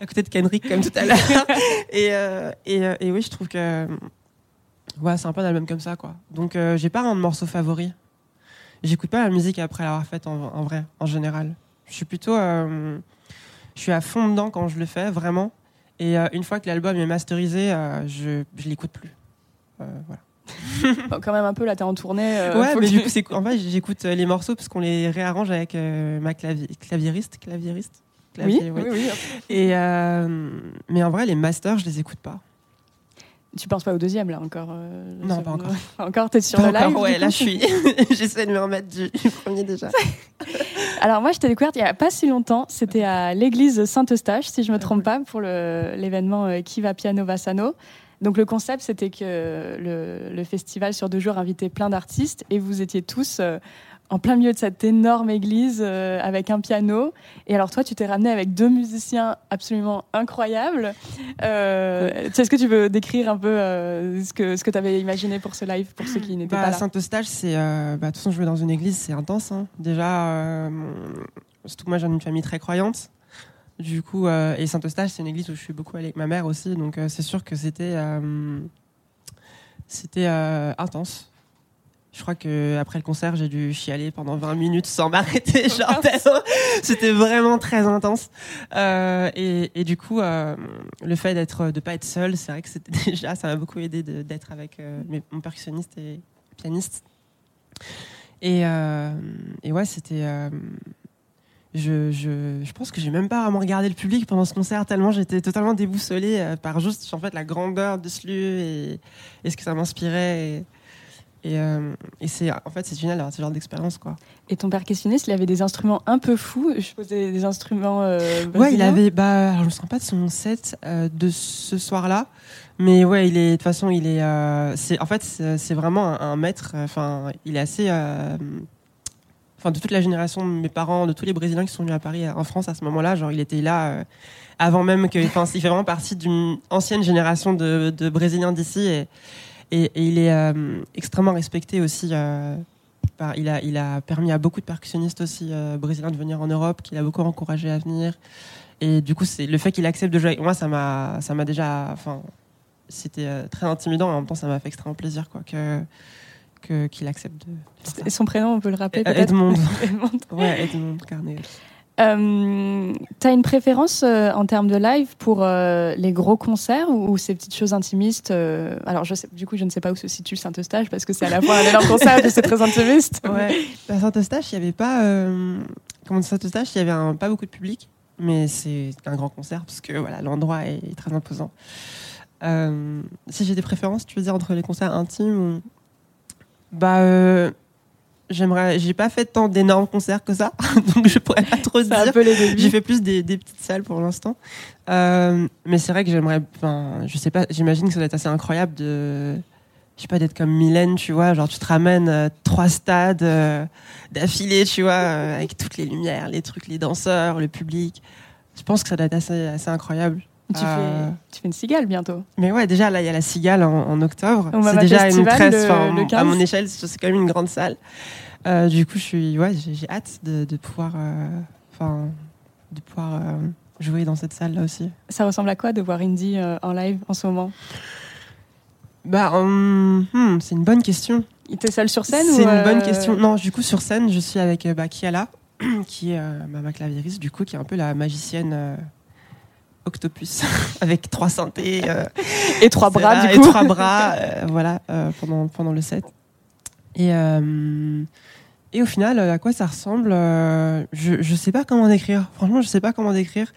Speaker 10: à côté de Kendrick comme tout à l'heure. [laughs] et, euh, et, euh, et oui, je trouve que ouais, c'est un peu un album comme ça, quoi. Donc, euh, j'ai pas un morceau favori. J'écoute pas la musique après l'avoir faite en, en vrai, en général. Je suis plutôt, euh, je suis à fond dedans quand je le fais, vraiment. Et euh, une fois que l'album est masterisé, euh, je, je l'écoute plus. Euh, voilà.
Speaker 3: Bon, quand même un peu, là, t'es en tournée. euh,
Speaker 10: ouais, mais du coup, c'est en fait, j'écoute euh, les morceaux parce qu'on les réarrange avec euh, ma clavi- claviériste, claviériste.
Speaker 3: Oui, oui, oui.
Speaker 10: Et euh, mais en vrai, les masters, je les écoute pas.
Speaker 3: Tu penses pas au deuxième, là, encore
Speaker 10: Non, pas encore. [laughs]
Speaker 3: encore, t'es sur
Speaker 10: Pas
Speaker 3: le
Speaker 10: encore,
Speaker 3: live
Speaker 10: ouais, là, je suis. [laughs] J'essaie de me remettre du, du premier déjà. [laughs]
Speaker 3: Alors moi, je t'ai découverte il y a pas si longtemps. C'était à l'église Saint-Eustache, si je me trompe pas, pour le- l'événement Qui va piano va sano. Donc le concept, c'était que le, le festival sur deux jours invitait plein d'artistes et vous étiez tous euh, en plein milieu de cette énorme église euh, avec un piano. Et alors toi, tu t'es ramené avec deux musiciens absolument incroyables. Euh, Est-ce que tu veux décrire un peu euh, ce que, ce que tu avais imaginé pour ce live, pour ceux qui n'étaient
Speaker 10: Bah,
Speaker 3: pas là?
Speaker 10: Saint-Eustache, c'est. bah, de toute façon, jouer dans une église, c'est intense. hein. Déjà, surtout que moi, j'ai une famille très croyante. Du coup, euh, et Saint-Eustache, c'est une église où je suis beaucoup allée avec ma mère aussi. Donc, euh, c'est sûr que c'était. euh, c'était intense. Je crois que après le concert, j'ai dû chialer pendant 20 minutes sans [laughs] m'arrêter. C'était vraiment très intense. Euh, et, et du coup, euh, le fait d'être, de pas être seul, c'est vrai que c'était [laughs] déjà, ça m'a beaucoup aidé d'être avec euh, mes- mon percussionniste et pianiste. Et, et ouais, c'était. Je, je, je pense que j'ai même pas vraiment regardé le public pendant ce concert tellement j'étais totalement déboussolée euh, par juste en fait la grandeur de ce lieu et, et ce que ça m'inspirait et, et, euh, et c'est en fait c'est génial d'avoir ce genre d'expérience quoi.
Speaker 3: Et ton percussionniste, il avait des instruments un peu fous. Je posais des instruments. euh,
Speaker 10: Ouais, il
Speaker 3: brésiliens.
Speaker 10: avait. Bah, alors, je me souviens pas de son set euh, de ce soir-là, mais ouais, il est. De toute façon, il est. c'est en fait, c'est c'est vraiment un, un maître. Enfin, il est assez. Euh, Enfin, de toute la génération de mes parents, de tous les Brésiliens qui sont venus à Paris, en France à ce moment-là, genre, il était là euh, avant même que. Enfin, il fait vraiment partie d'une ancienne génération de, Brésiliens d'ici et, il est euh, extrêmement respecté aussi. euh, il, a, il a permis à beaucoup de percussionnistes aussi euh, brésiliens de venir en Europe, qu'il a beaucoup encouragé à venir. Et du coup, c'est le fait qu'il accepte de jouer avec moi, ça m'a, ça m'a déjà, enfin, c'était euh, très intimidant, et en même temps, ça m'a fait extrêmement plaisir quoi, que- qu'il accepte de. faire ça.
Speaker 3: Et son prénom, on peut le rappeler peut-être
Speaker 10: Edmond. [laughs]
Speaker 3: Edmond.
Speaker 10: Ouais, Edmond Carnet.
Speaker 3: Euh, T'as une préférence euh, en termes de live pour euh, les gros concerts ou, ou ces petites choses intimistes euh, Alors, je sais, du coup, je ne sais pas où se situe Saint-Eustache parce que c'est à la fois un énorme [laughs] concert et c'est très intimiste.
Speaker 10: Ouais. À Saint-Eustache, il n'y avait pas. Euh, comment Saint-Eustache, il y avait un- pas beaucoup de public, mais c'est un grand concert parce que voilà, l'endroit est très imposant. Euh, si j'ai des préférences, tu veux dire entre les concerts intimes ou... Bah, euh, j'aimerais. J'ai pas fait tant d'énormes concerts que ça, [laughs] donc je pourrais pas trop
Speaker 3: un
Speaker 10: dire. J'ai fait plus des, des petites salles pour l'instant. Euh, mais c'est vrai que j'aimerais. Enfin, je sais pas, j'imagine que ça doit être assez incroyable de. Je sais pas, d'être comme Mylène, tu vois. Genre, tu te ramènes euh, trois stades euh, d'affilée, tu vois, avec toutes les lumières, les trucs, les danseurs, le public. Je pense que ça doit être assez, assez incroyable.
Speaker 3: Tu,
Speaker 10: Euh,
Speaker 3: fais, tu fais une cigale bientôt.
Speaker 10: mais ouais, déjà, là, il y a la Cigale en, en octobre. C'est déjà une tresse.
Speaker 3: le- le
Speaker 10: À
Speaker 3: 15.
Speaker 10: mon échelle, c'est quand même une grande salle. Euh, du coup, je suis, ouais, j'ai hâte de, de pouvoir, euh, de pouvoir euh, jouer dans cette salle là aussi.
Speaker 3: Ça ressemble à quoi de voir euh, en live en ce moment?
Speaker 10: Bah, hmm, c'est une bonne question.
Speaker 3: Il était seul sur scène
Speaker 10: C'est une bonne question. Non, du coup, sur scène, je suis avec bah, Kiala, [clears throat] qui est euh, ma clavieriste, du coup, qui est un peu la magicienne octopus, [laughs] avec trois synthés. euh,
Speaker 3: Et trois bras, du coup.
Speaker 10: Et trois bras, euh, voilà, euh, pendant, pendant le set. Et, et au final, à quoi ça ressemble Je ne sais pas comment décrire. Franchement, je sais pas comment décrire.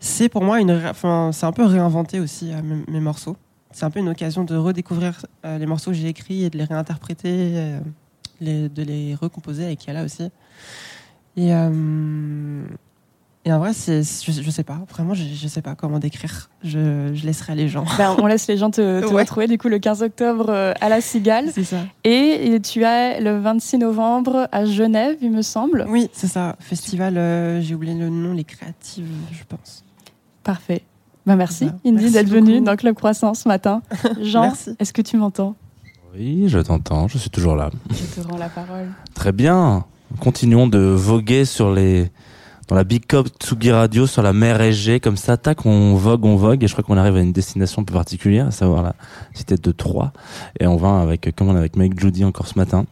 Speaker 10: C'est pour moi une, enfin, c'est un peu réinventer aussi mes, mes morceaux. C'est un peu une occasion de redécouvrir les morceaux que j'ai écrits et de les réinterpréter, les- de les recomposer avec Yala aussi. Et, et en vrai, c'est, je, je sais pas. Vraiment, je, je sais pas comment décrire. Je, je laisserai les gens.
Speaker 3: Ben, on laisse les gens te, te [laughs]
Speaker 10: Ouais.
Speaker 3: retrouver du coup le 15 octobre euh, à la Cigale.
Speaker 10: C'est ça.
Speaker 3: Et tu as le 26 novembre à Genève, il me semble.
Speaker 10: Oui, c'est ça. Festival, euh, j'ai oublié le nom, les créatives, je pense.
Speaker 3: Parfait. Ben, merci,
Speaker 10: Voilà.
Speaker 3: Indy,
Speaker 10: Merci
Speaker 3: d'être venu
Speaker 10: beaucoup.
Speaker 3: dans Club Croissant ce matin. [laughs] Jean,
Speaker 10: Merci.
Speaker 3: est-ce que tu m'entends?
Speaker 2: Oui, je t'entends, je suis toujours là.
Speaker 3: Je te rends la parole.
Speaker 2: Très bien. Continuons de voguer sur les dans la Big Cup Tsugi Radio sur la mer Égée. Comme ça tac on vogue on vogue. Et je crois qu'on arrive à une destination un peu particulière à savoir la cité de Troyes. Et on va avec comme on est avec Mike Judy encore ce matin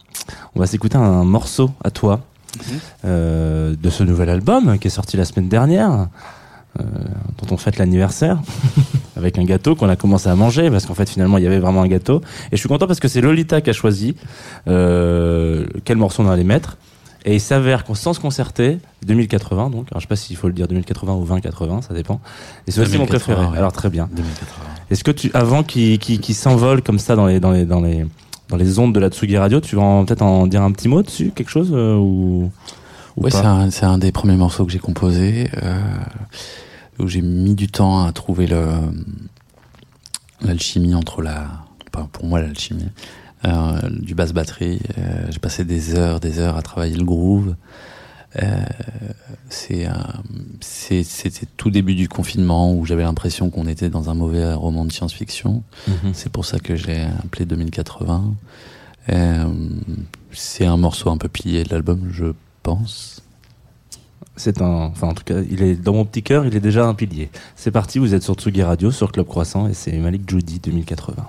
Speaker 2: on va s'écouter un morceau à toi euh, de ce nouvel album qui est sorti la semaine dernière euh, dont on fête l'anniversaire [laughs] avec un gâteau qu'on a commencé à manger parce qu'en fait finalement il y avait vraiment un gâteau. Et je suis content parce que c'est Lolita qui a choisi euh, quel morceau on allait mettre et il s'avère qu'on sans se concerter 2080 donc alors je sais pas s'il faut le dire 2080 ou 2080 ça dépend et c'est aussi mon
Speaker 4: 2080,
Speaker 2: préféré
Speaker 4: ouais.
Speaker 2: alors très bien
Speaker 4: 2080.
Speaker 2: est-ce que tu avant qu'il s'envole comme ça dans les dans les dans les dans les ondes de la Tsugi Radio tu vas peut-être en dire un petit mot dessus quelque chose euh, ou, ou
Speaker 4: Ouais, c'est un, un des premiers morceaux que j'ai composé, euh, où j'ai mis du temps à trouver l'alchimie entre la, enfin, pour moi l'alchimie, euh, du basse batterie. Euh, j'ai passé des heures, des heures à travailler le groove. Euh, c'était tout début du confinement où j'avais l'impression qu'on était dans un mauvais roman de science-fiction.
Speaker 2: Mhm.
Speaker 4: C'est pour ça que je l'ai appelé 2080. Euh, c'est un morceau un peu pilier de l'album, je pense.
Speaker 2: C'est un, enfin en tout cas, il est dans mon petit cœur, il est déjà un pilier. C'est parti, vous êtes sur Tsugi Radio, sur Club Croissant, et c'est Malik Judy 2080.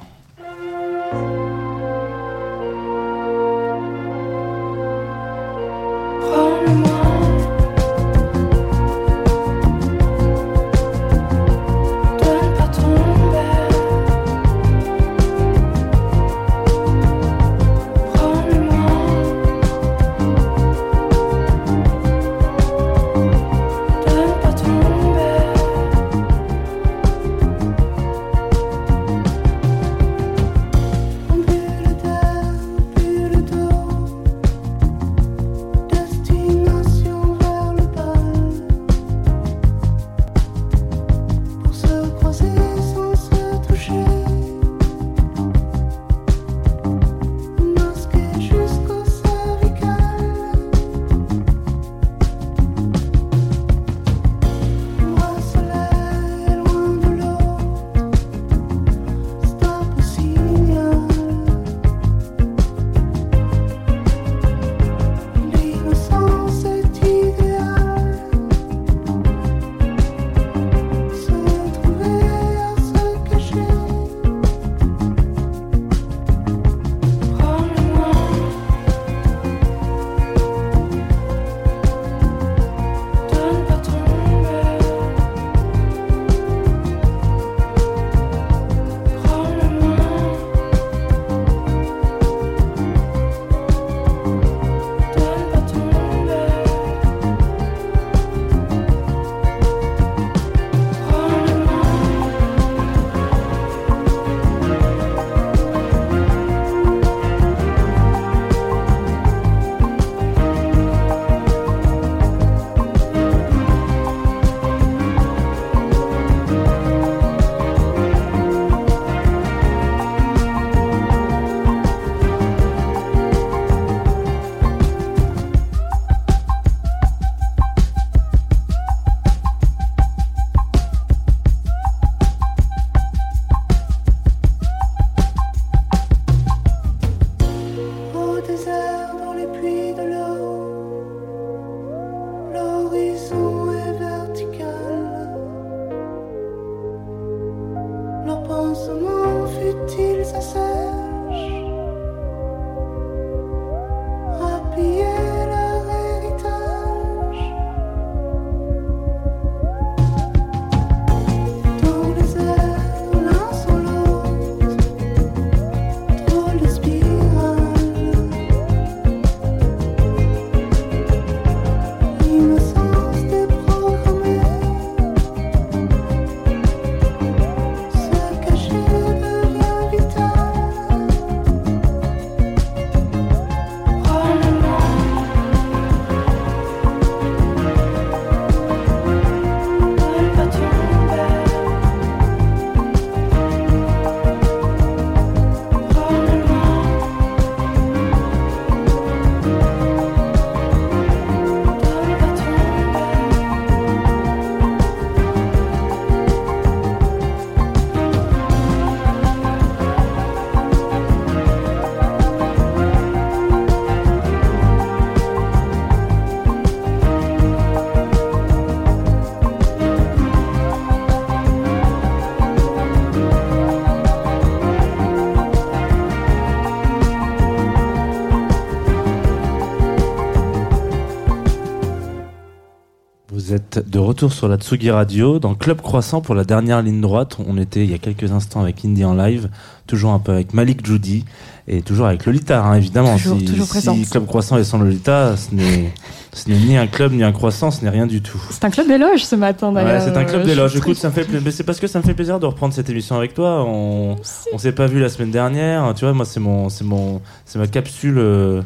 Speaker 2: Êtes de retour sur la Tsugi Radio dans Club Croissant pour la dernière ligne droite. On était il y a quelques instants avec Indie en live, toujours un peu avec Malik Judy et toujours avec Lolita, hein, évidemment.
Speaker 3: Toujours-
Speaker 2: si,
Speaker 3: toujours
Speaker 2: si. Club Croissant est sans Lolita, ce n'est ce n'est ni un club ni un croissant, ce n'est rien du tout.
Speaker 3: C'est un club d'éloge ce matin
Speaker 2: Ouais,
Speaker 3: d'ailleurs.
Speaker 2: c'est un club d'éloge. Écoute, ça me fait pla- mais c'est parce que ça me fait plaisir de reprendre cette émission avec toi. On, on s'est pas vu la semaine dernière. Tu vois, moi, c'est mon, c'est mon, c'est ma capsule, euh,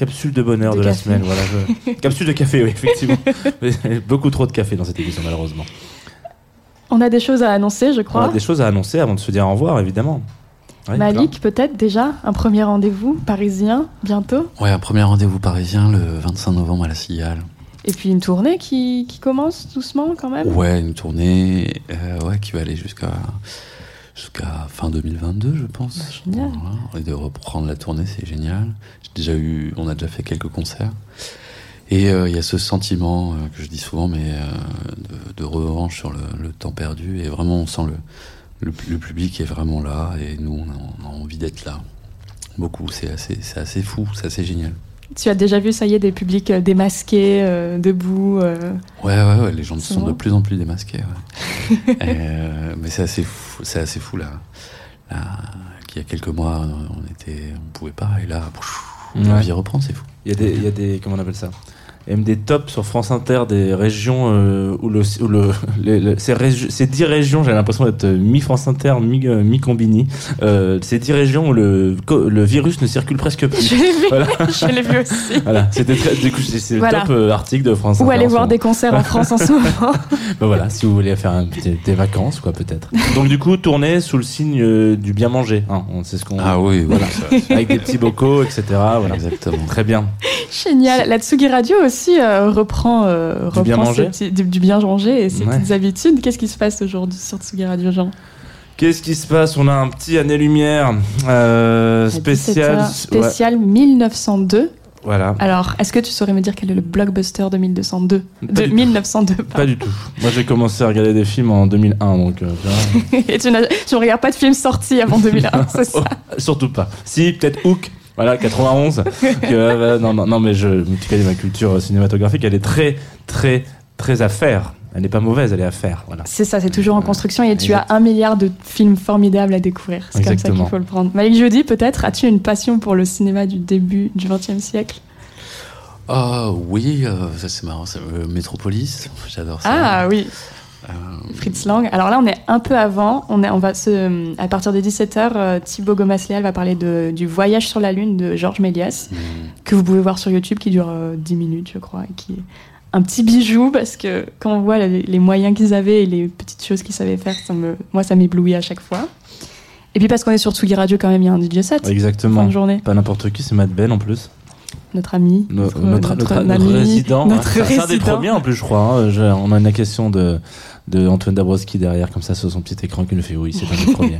Speaker 2: capsule de bonheur
Speaker 3: De
Speaker 2: de, la semaine. Voilà, je- [laughs] capsule de café, oui, effectivement. Beaucoup trop de café dans cette émission, malheureusement.
Speaker 3: On a des choses à annoncer, je
Speaker 2: On
Speaker 3: crois.
Speaker 2: a des choses à annoncer avant de se dire au revoir, évidemment. Ouais,
Speaker 3: Malik, peut-être déjà un premier rendez-vous parisien bientôt.
Speaker 4: Ouais, un premier rendez-vous parisien le 25 novembre à la Cigale.
Speaker 3: Et puis une tournée qui, qui commence doucement quand même?
Speaker 4: Ouais, une tournée euh, ouais, qui va aller jusqu'à jusqu'à fin 2022, je pense.
Speaker 3: Bah, génial.
Speaker 4: Voilà. Et de reprendre la tournée, c'est génial. J'ai déjà eu, on a déjà fait quelques concerts. Et euh, il y a ce sentiment euh, que je dis souvent, mais euh, de, de revanche sur le, le temps perdu. Et vraiment, on sent le, le, le public est vraiment là, et nous, on a, on a envie d'être là. Beaucoup, c'est assez, c'est assez fou, c'est assez génial.
Speaker 3: Tu as déjà vu, ça y est, des publics euh, démasqués, euh, debout. euh,
Speaker 4: Ouais, ouais, ouais, les gens sont de plus en plus démasqués. ouais. [laughs] Euh, mais c'est assez fou, c'est assez fou là. là qu'il y a quelques mois, on était, on pouvait pas, et là, pff,
Speaker 2: Ouais.
Speaker 4: la vie reprend, c'est fou.
Speaker 2: Il y a des, il y a des, comment on appelle ça? Il y a même des tops sur France Inter des régions euh, où le, où le, [laughs] les- le- ces, régi- ces dix régions, j'ai l'impression d'être euh, mi France Inter, mi, euh, mi Combini. Euh, ces dix régions où le, le virus ne circule presque
Speaker 3: Je
Speaker 2: plus.
Speaker 3: l'ai vu,
Speaker 2: Voilà. [laughs]
Speaker 3: je l'ai vu aussi.
Speaker 2: Voilà, c'était très, du coup, c'est c'est le
Speaker 3: Voilà.
Speaker 2: top euh, article de France Inter.
Speaker 3: Ou aller voir des concerts en France en ce [laughs] moment.
Speaker 2: Ben voilà, si vous voulez faire un des vacances, quoi, peut-être. Donc, du coup, tournée sous le signe euh, du bien manger. Hein, sait ce qu'on.
Speaker 4: Ah oui,
Speaker 2: voilà. Avec des petits bocaux, etc. Voilà.
Speaker 4: Exactement.
Speaker 2: Très bien.
Speaker 3: Génial. La Tsugi Radio aussi euh, reprend, euh,
Speaker 2: Du bien manger.
Speaker 3: petits- du, du bien manger et ses
Speaker 2: Ouais.
Speaker 3: petites habitudes. Qu'est-ce qui se passe aujourd'hui sur Tsugi Radio, Jean?
Speaker 2: Qu'est-ce qui se passe? On a un petit année-lumière euh, spécial.
Speaker 3: 17 heures, spécial 1902.
Speaker 2: Voilà.
Speaker 3: Alors, est-ce que tu saurais me dire quel est le blockbuster de 1202
Speaker 2: Pas
Speaker 3: De
Speaker 2: du tout.
Speaker 3: 1902,
Speaker 2: Pas du tout. Moi, j'ai commencé à regarder des films en 2001, donc. euh. [laughs]
Speaker 3: Et tu ne regardes pas de films sortis avant 2001, [laughs] c'est ça?
Speaker 2: Oh, surtout pas. Si, peut-être Hook. Voilà, 91. Que, [laughs] euh, non, non, non, mais je, tu connais ma culture cinématographique, elle est très, très, très à faire. Elle n'est pas mauvaise, elle est à faire. Voilà.
Speaker 3: C'est ça, c'est toujours en construction et tu
Speaker 2: Exact.
Speaker 3: as un milliard de films formidables à découvrir. C'est comme ça qu'il faut le prendre. Malik Jeudi, peut-être, as-tu une passion pour le cinéma du début du XXe siècle?
Speaker 4: Ah oui, euh, ça c'est marrant, c'est, euh, Métropolis, j'adore ça.
Speaker 3: Ah oui,
Speaker 4: Euh,
Speaker 3: Fritz Lang. Alors là, on est un peu avant. On, est, on va se, à partir de 17h, Thibaut Gomasléal va parler de, du Voyage sur la Lune de Georges Méliès,
Speaker 4: hmm.
Speaker 3: que vous pouvez voir sur YouTube, qui dure euh, 10 minutes, je crois, et qui est un petit bijou parce que quand on voit les, les moyens qu'ils avaient et les petites choses qu'ils savaient faire, ça me, moi, ça m'éblouit à chaque fois. Et puis parce qu'on est sur Tsugi Radio, quand même, il y a un DJ set. Fin
Speaker 2: Exactement.
Speaker 3: de journée.
Speaker 2: Pas n'importe qui, c'est Matt Ben en plus.
Speaker 3: Notre ami,
Speaker 2: No-
Speaker 3: notre,
Speaker 2: notre,
Speaker 3: notre
Speaker 2: notre-
Speaker 3: ami,
Speaker 2: notre résident.
Speaker 3: notre
Speaker 2: C'est un des
Speaker 3: résident.
Speaker 2: premiers en plus, je crois. hein. Je- on a une question de, de Antoine Dabrowski derrière, comme ça, sur son petit écran, qui nous fait oui, c'est un des [laughs] premiers.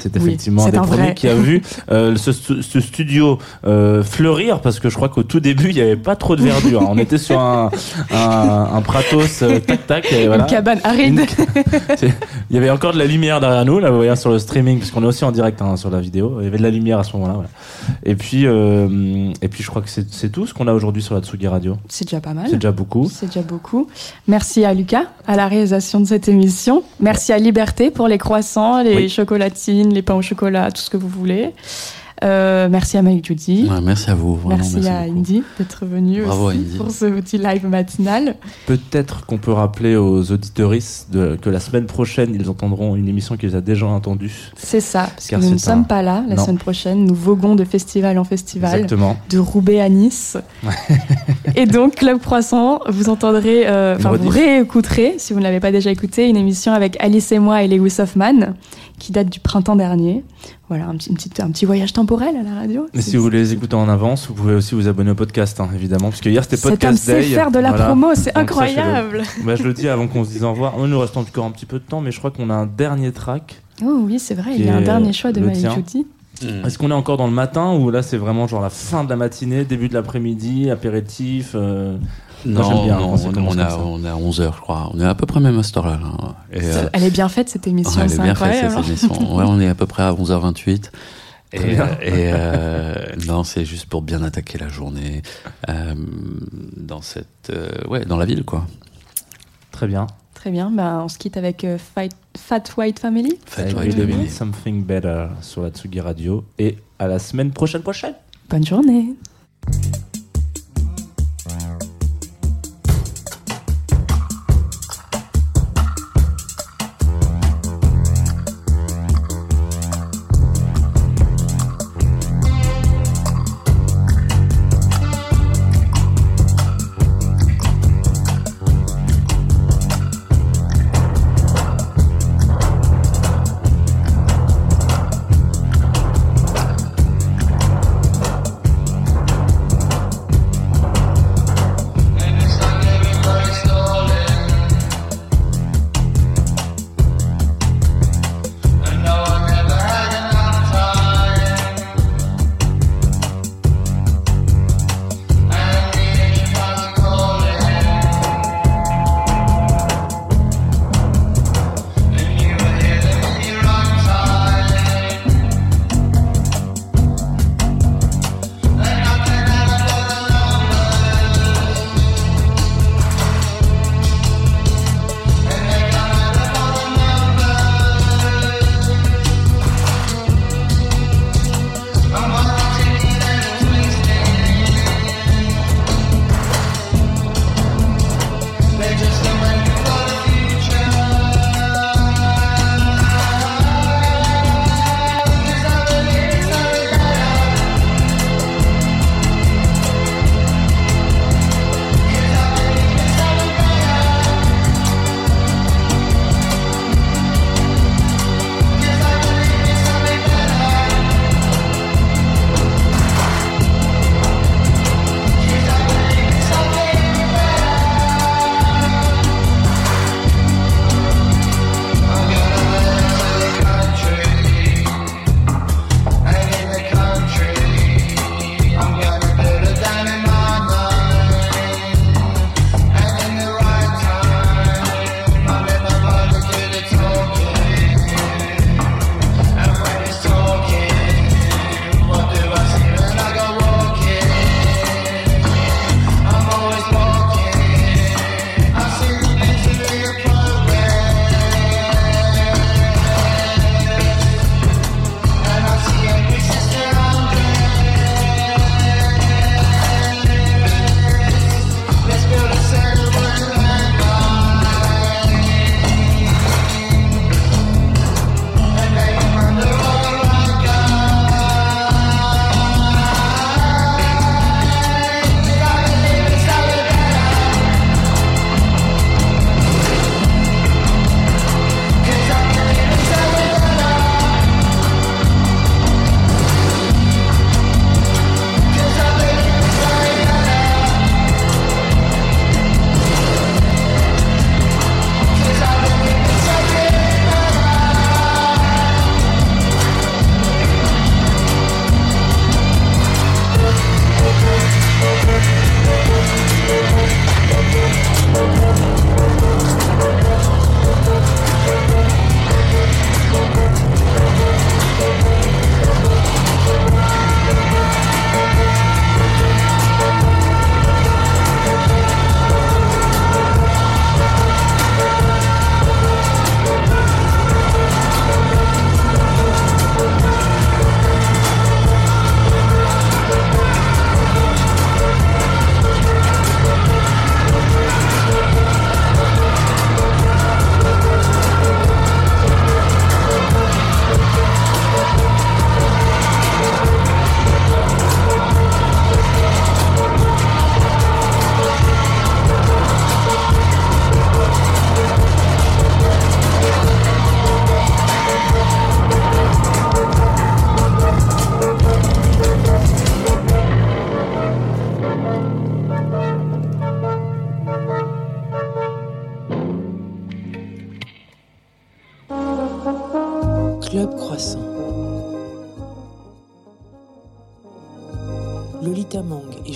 Speaker 2: C'est
Speaker 3: Oui,
Speaker 2: effectivement un
Speaker 3: c'est
Speaker 2: des
Speaker 3: un
Speaker 2: premiers
Speaker 3: vrai.
Speaker 2: qui a vu euh, ce, ce studio euh, fleurir, parce que je crois qu'au tout début, il n'y avait pas trop de verdure. On était sur un, un, un pratos euh, tac-tac. et voilà.
Speaker 3: Une cabane aride.
Speaker 2: Une- [laughs] Il y avait encore de la lumière derrière nous, là, vous voyez, sur le streaming, parce qu'on est aussi en direct hein, sur la vidéo. Il y avait de la lumière à ce moment-là. voilà. Et puis, euh, et puis, je crois que c'est c'est tout ce qu'on a aujourd'hui sur la Tsugi Radio.
Speaker 3: C'est déjà pas mal.
Speaker 2: C'est déjà beaucoup.
Speaker 3: C'est déjà beaucoup. Merci à Lucas à la réalisation de cette émission. Merci à Liberté pour les croissants, les
Speaker 4: Oui.
Speaker 3: chocolatines, les pains au chocolat, tout ce que vous voulez. Euh, merci à Mike Judy.
Speaker 4: Ouais, merci à vous. vraiment,
Speaker 3: merci, à
Speaker 4: beaucoup.
Speaker 3: Indy d'être venu aussi
Speaker 4: Indy.
Speaker 3: pour ce petit live matinal.
Speaker 2: Peut-être qu'on peut rappeler aux auditeuristes de, que la semaine prochaine, ils entendront une émission qu'ils ont déjà entendue.
Speaker 3: C'est ça, parce que nous ne
Speaker 2: un-
Speaker 3: sommes pas là la
Speaker 2: Non.
Speaker 3: semaine prochaine. Nous voguons de festival en festival,
Speaker 2: Exactement.
Speaker 3: de Roubaix à Nice. [laughs] et donc, Club Croissant, vous entendrez, euh, enfin, vous réécouterez, si vous ne l'avez pas déjà écouté, une émission avec Alice et moi et Lewis Hoffman, qui date du printemps dernier. Voilà, un petit, une petite- un petit voyage temporel à la radio.
Speaker 2: Mais si vous voulez les écouter en avance, vous pouvez aussi vous abonner au podcast, hein, évidemment, parce que hier c'était
Speaker 3: Cet homme
Speaker 2: podcast
Speaker 3: sait
Speaker 2: day.
Speaker 3: faire de la
Speaker 2: Voilà.
Speaker 3: promo, c'est incroyable.
Speaker 2: Bah, je le dis avant qu'on se dise au revoir. Il nous reste encore un petit peu de temps, mais je crois qu'on a un dernier track.
Speaker 3: Oh oui, c'est vrai, il y a un dernier choix de
Speaker 2: le
Speaker 3: Mike
Speaker 2: tien.
Speaker 3: Judy.
Speaker 4: Mm.
Speaker 2: Est-ce qu'on est encore dans le matin ou là c'est vraiment genre la fin de la matinée, début de l'après-midi, apéritif euh,
Speaker 4: Non,
Speaker 2: bien
Speaker 4: non, on, a, on est à 11h, je crois. On est à peu près même à cette heure-là. là. Euh,
Speaker 3: Elle est bien faite cette émission,
Speaker 4: ouais, elle
Speaker 3: c'est
Speaker 4: est bien faite,
Speaker 3: incroyable.
Speaker 4: cette émission. Ouais, on est à peu près à 11h28. Et,
Speaker 2: Très bien.
Speaker 4: et, euh, non, c'est juste pour bien attaquer la journée euh, dans cette, euh, ouais, dans la ville, quoi.
Speaker 2: Très bien.
Speaker 3: Très bien, bah, on se quitte avec euh, Fight- Fat White Family.
Speaker 2: Avec
Speaker 4: White Family.
Speaker 2: Something Better sur la Tsugi Radio et à la semaine prochaine prochaine.
Speaker 3: Bonne journée.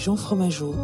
Speaker 1: Jean Fromageau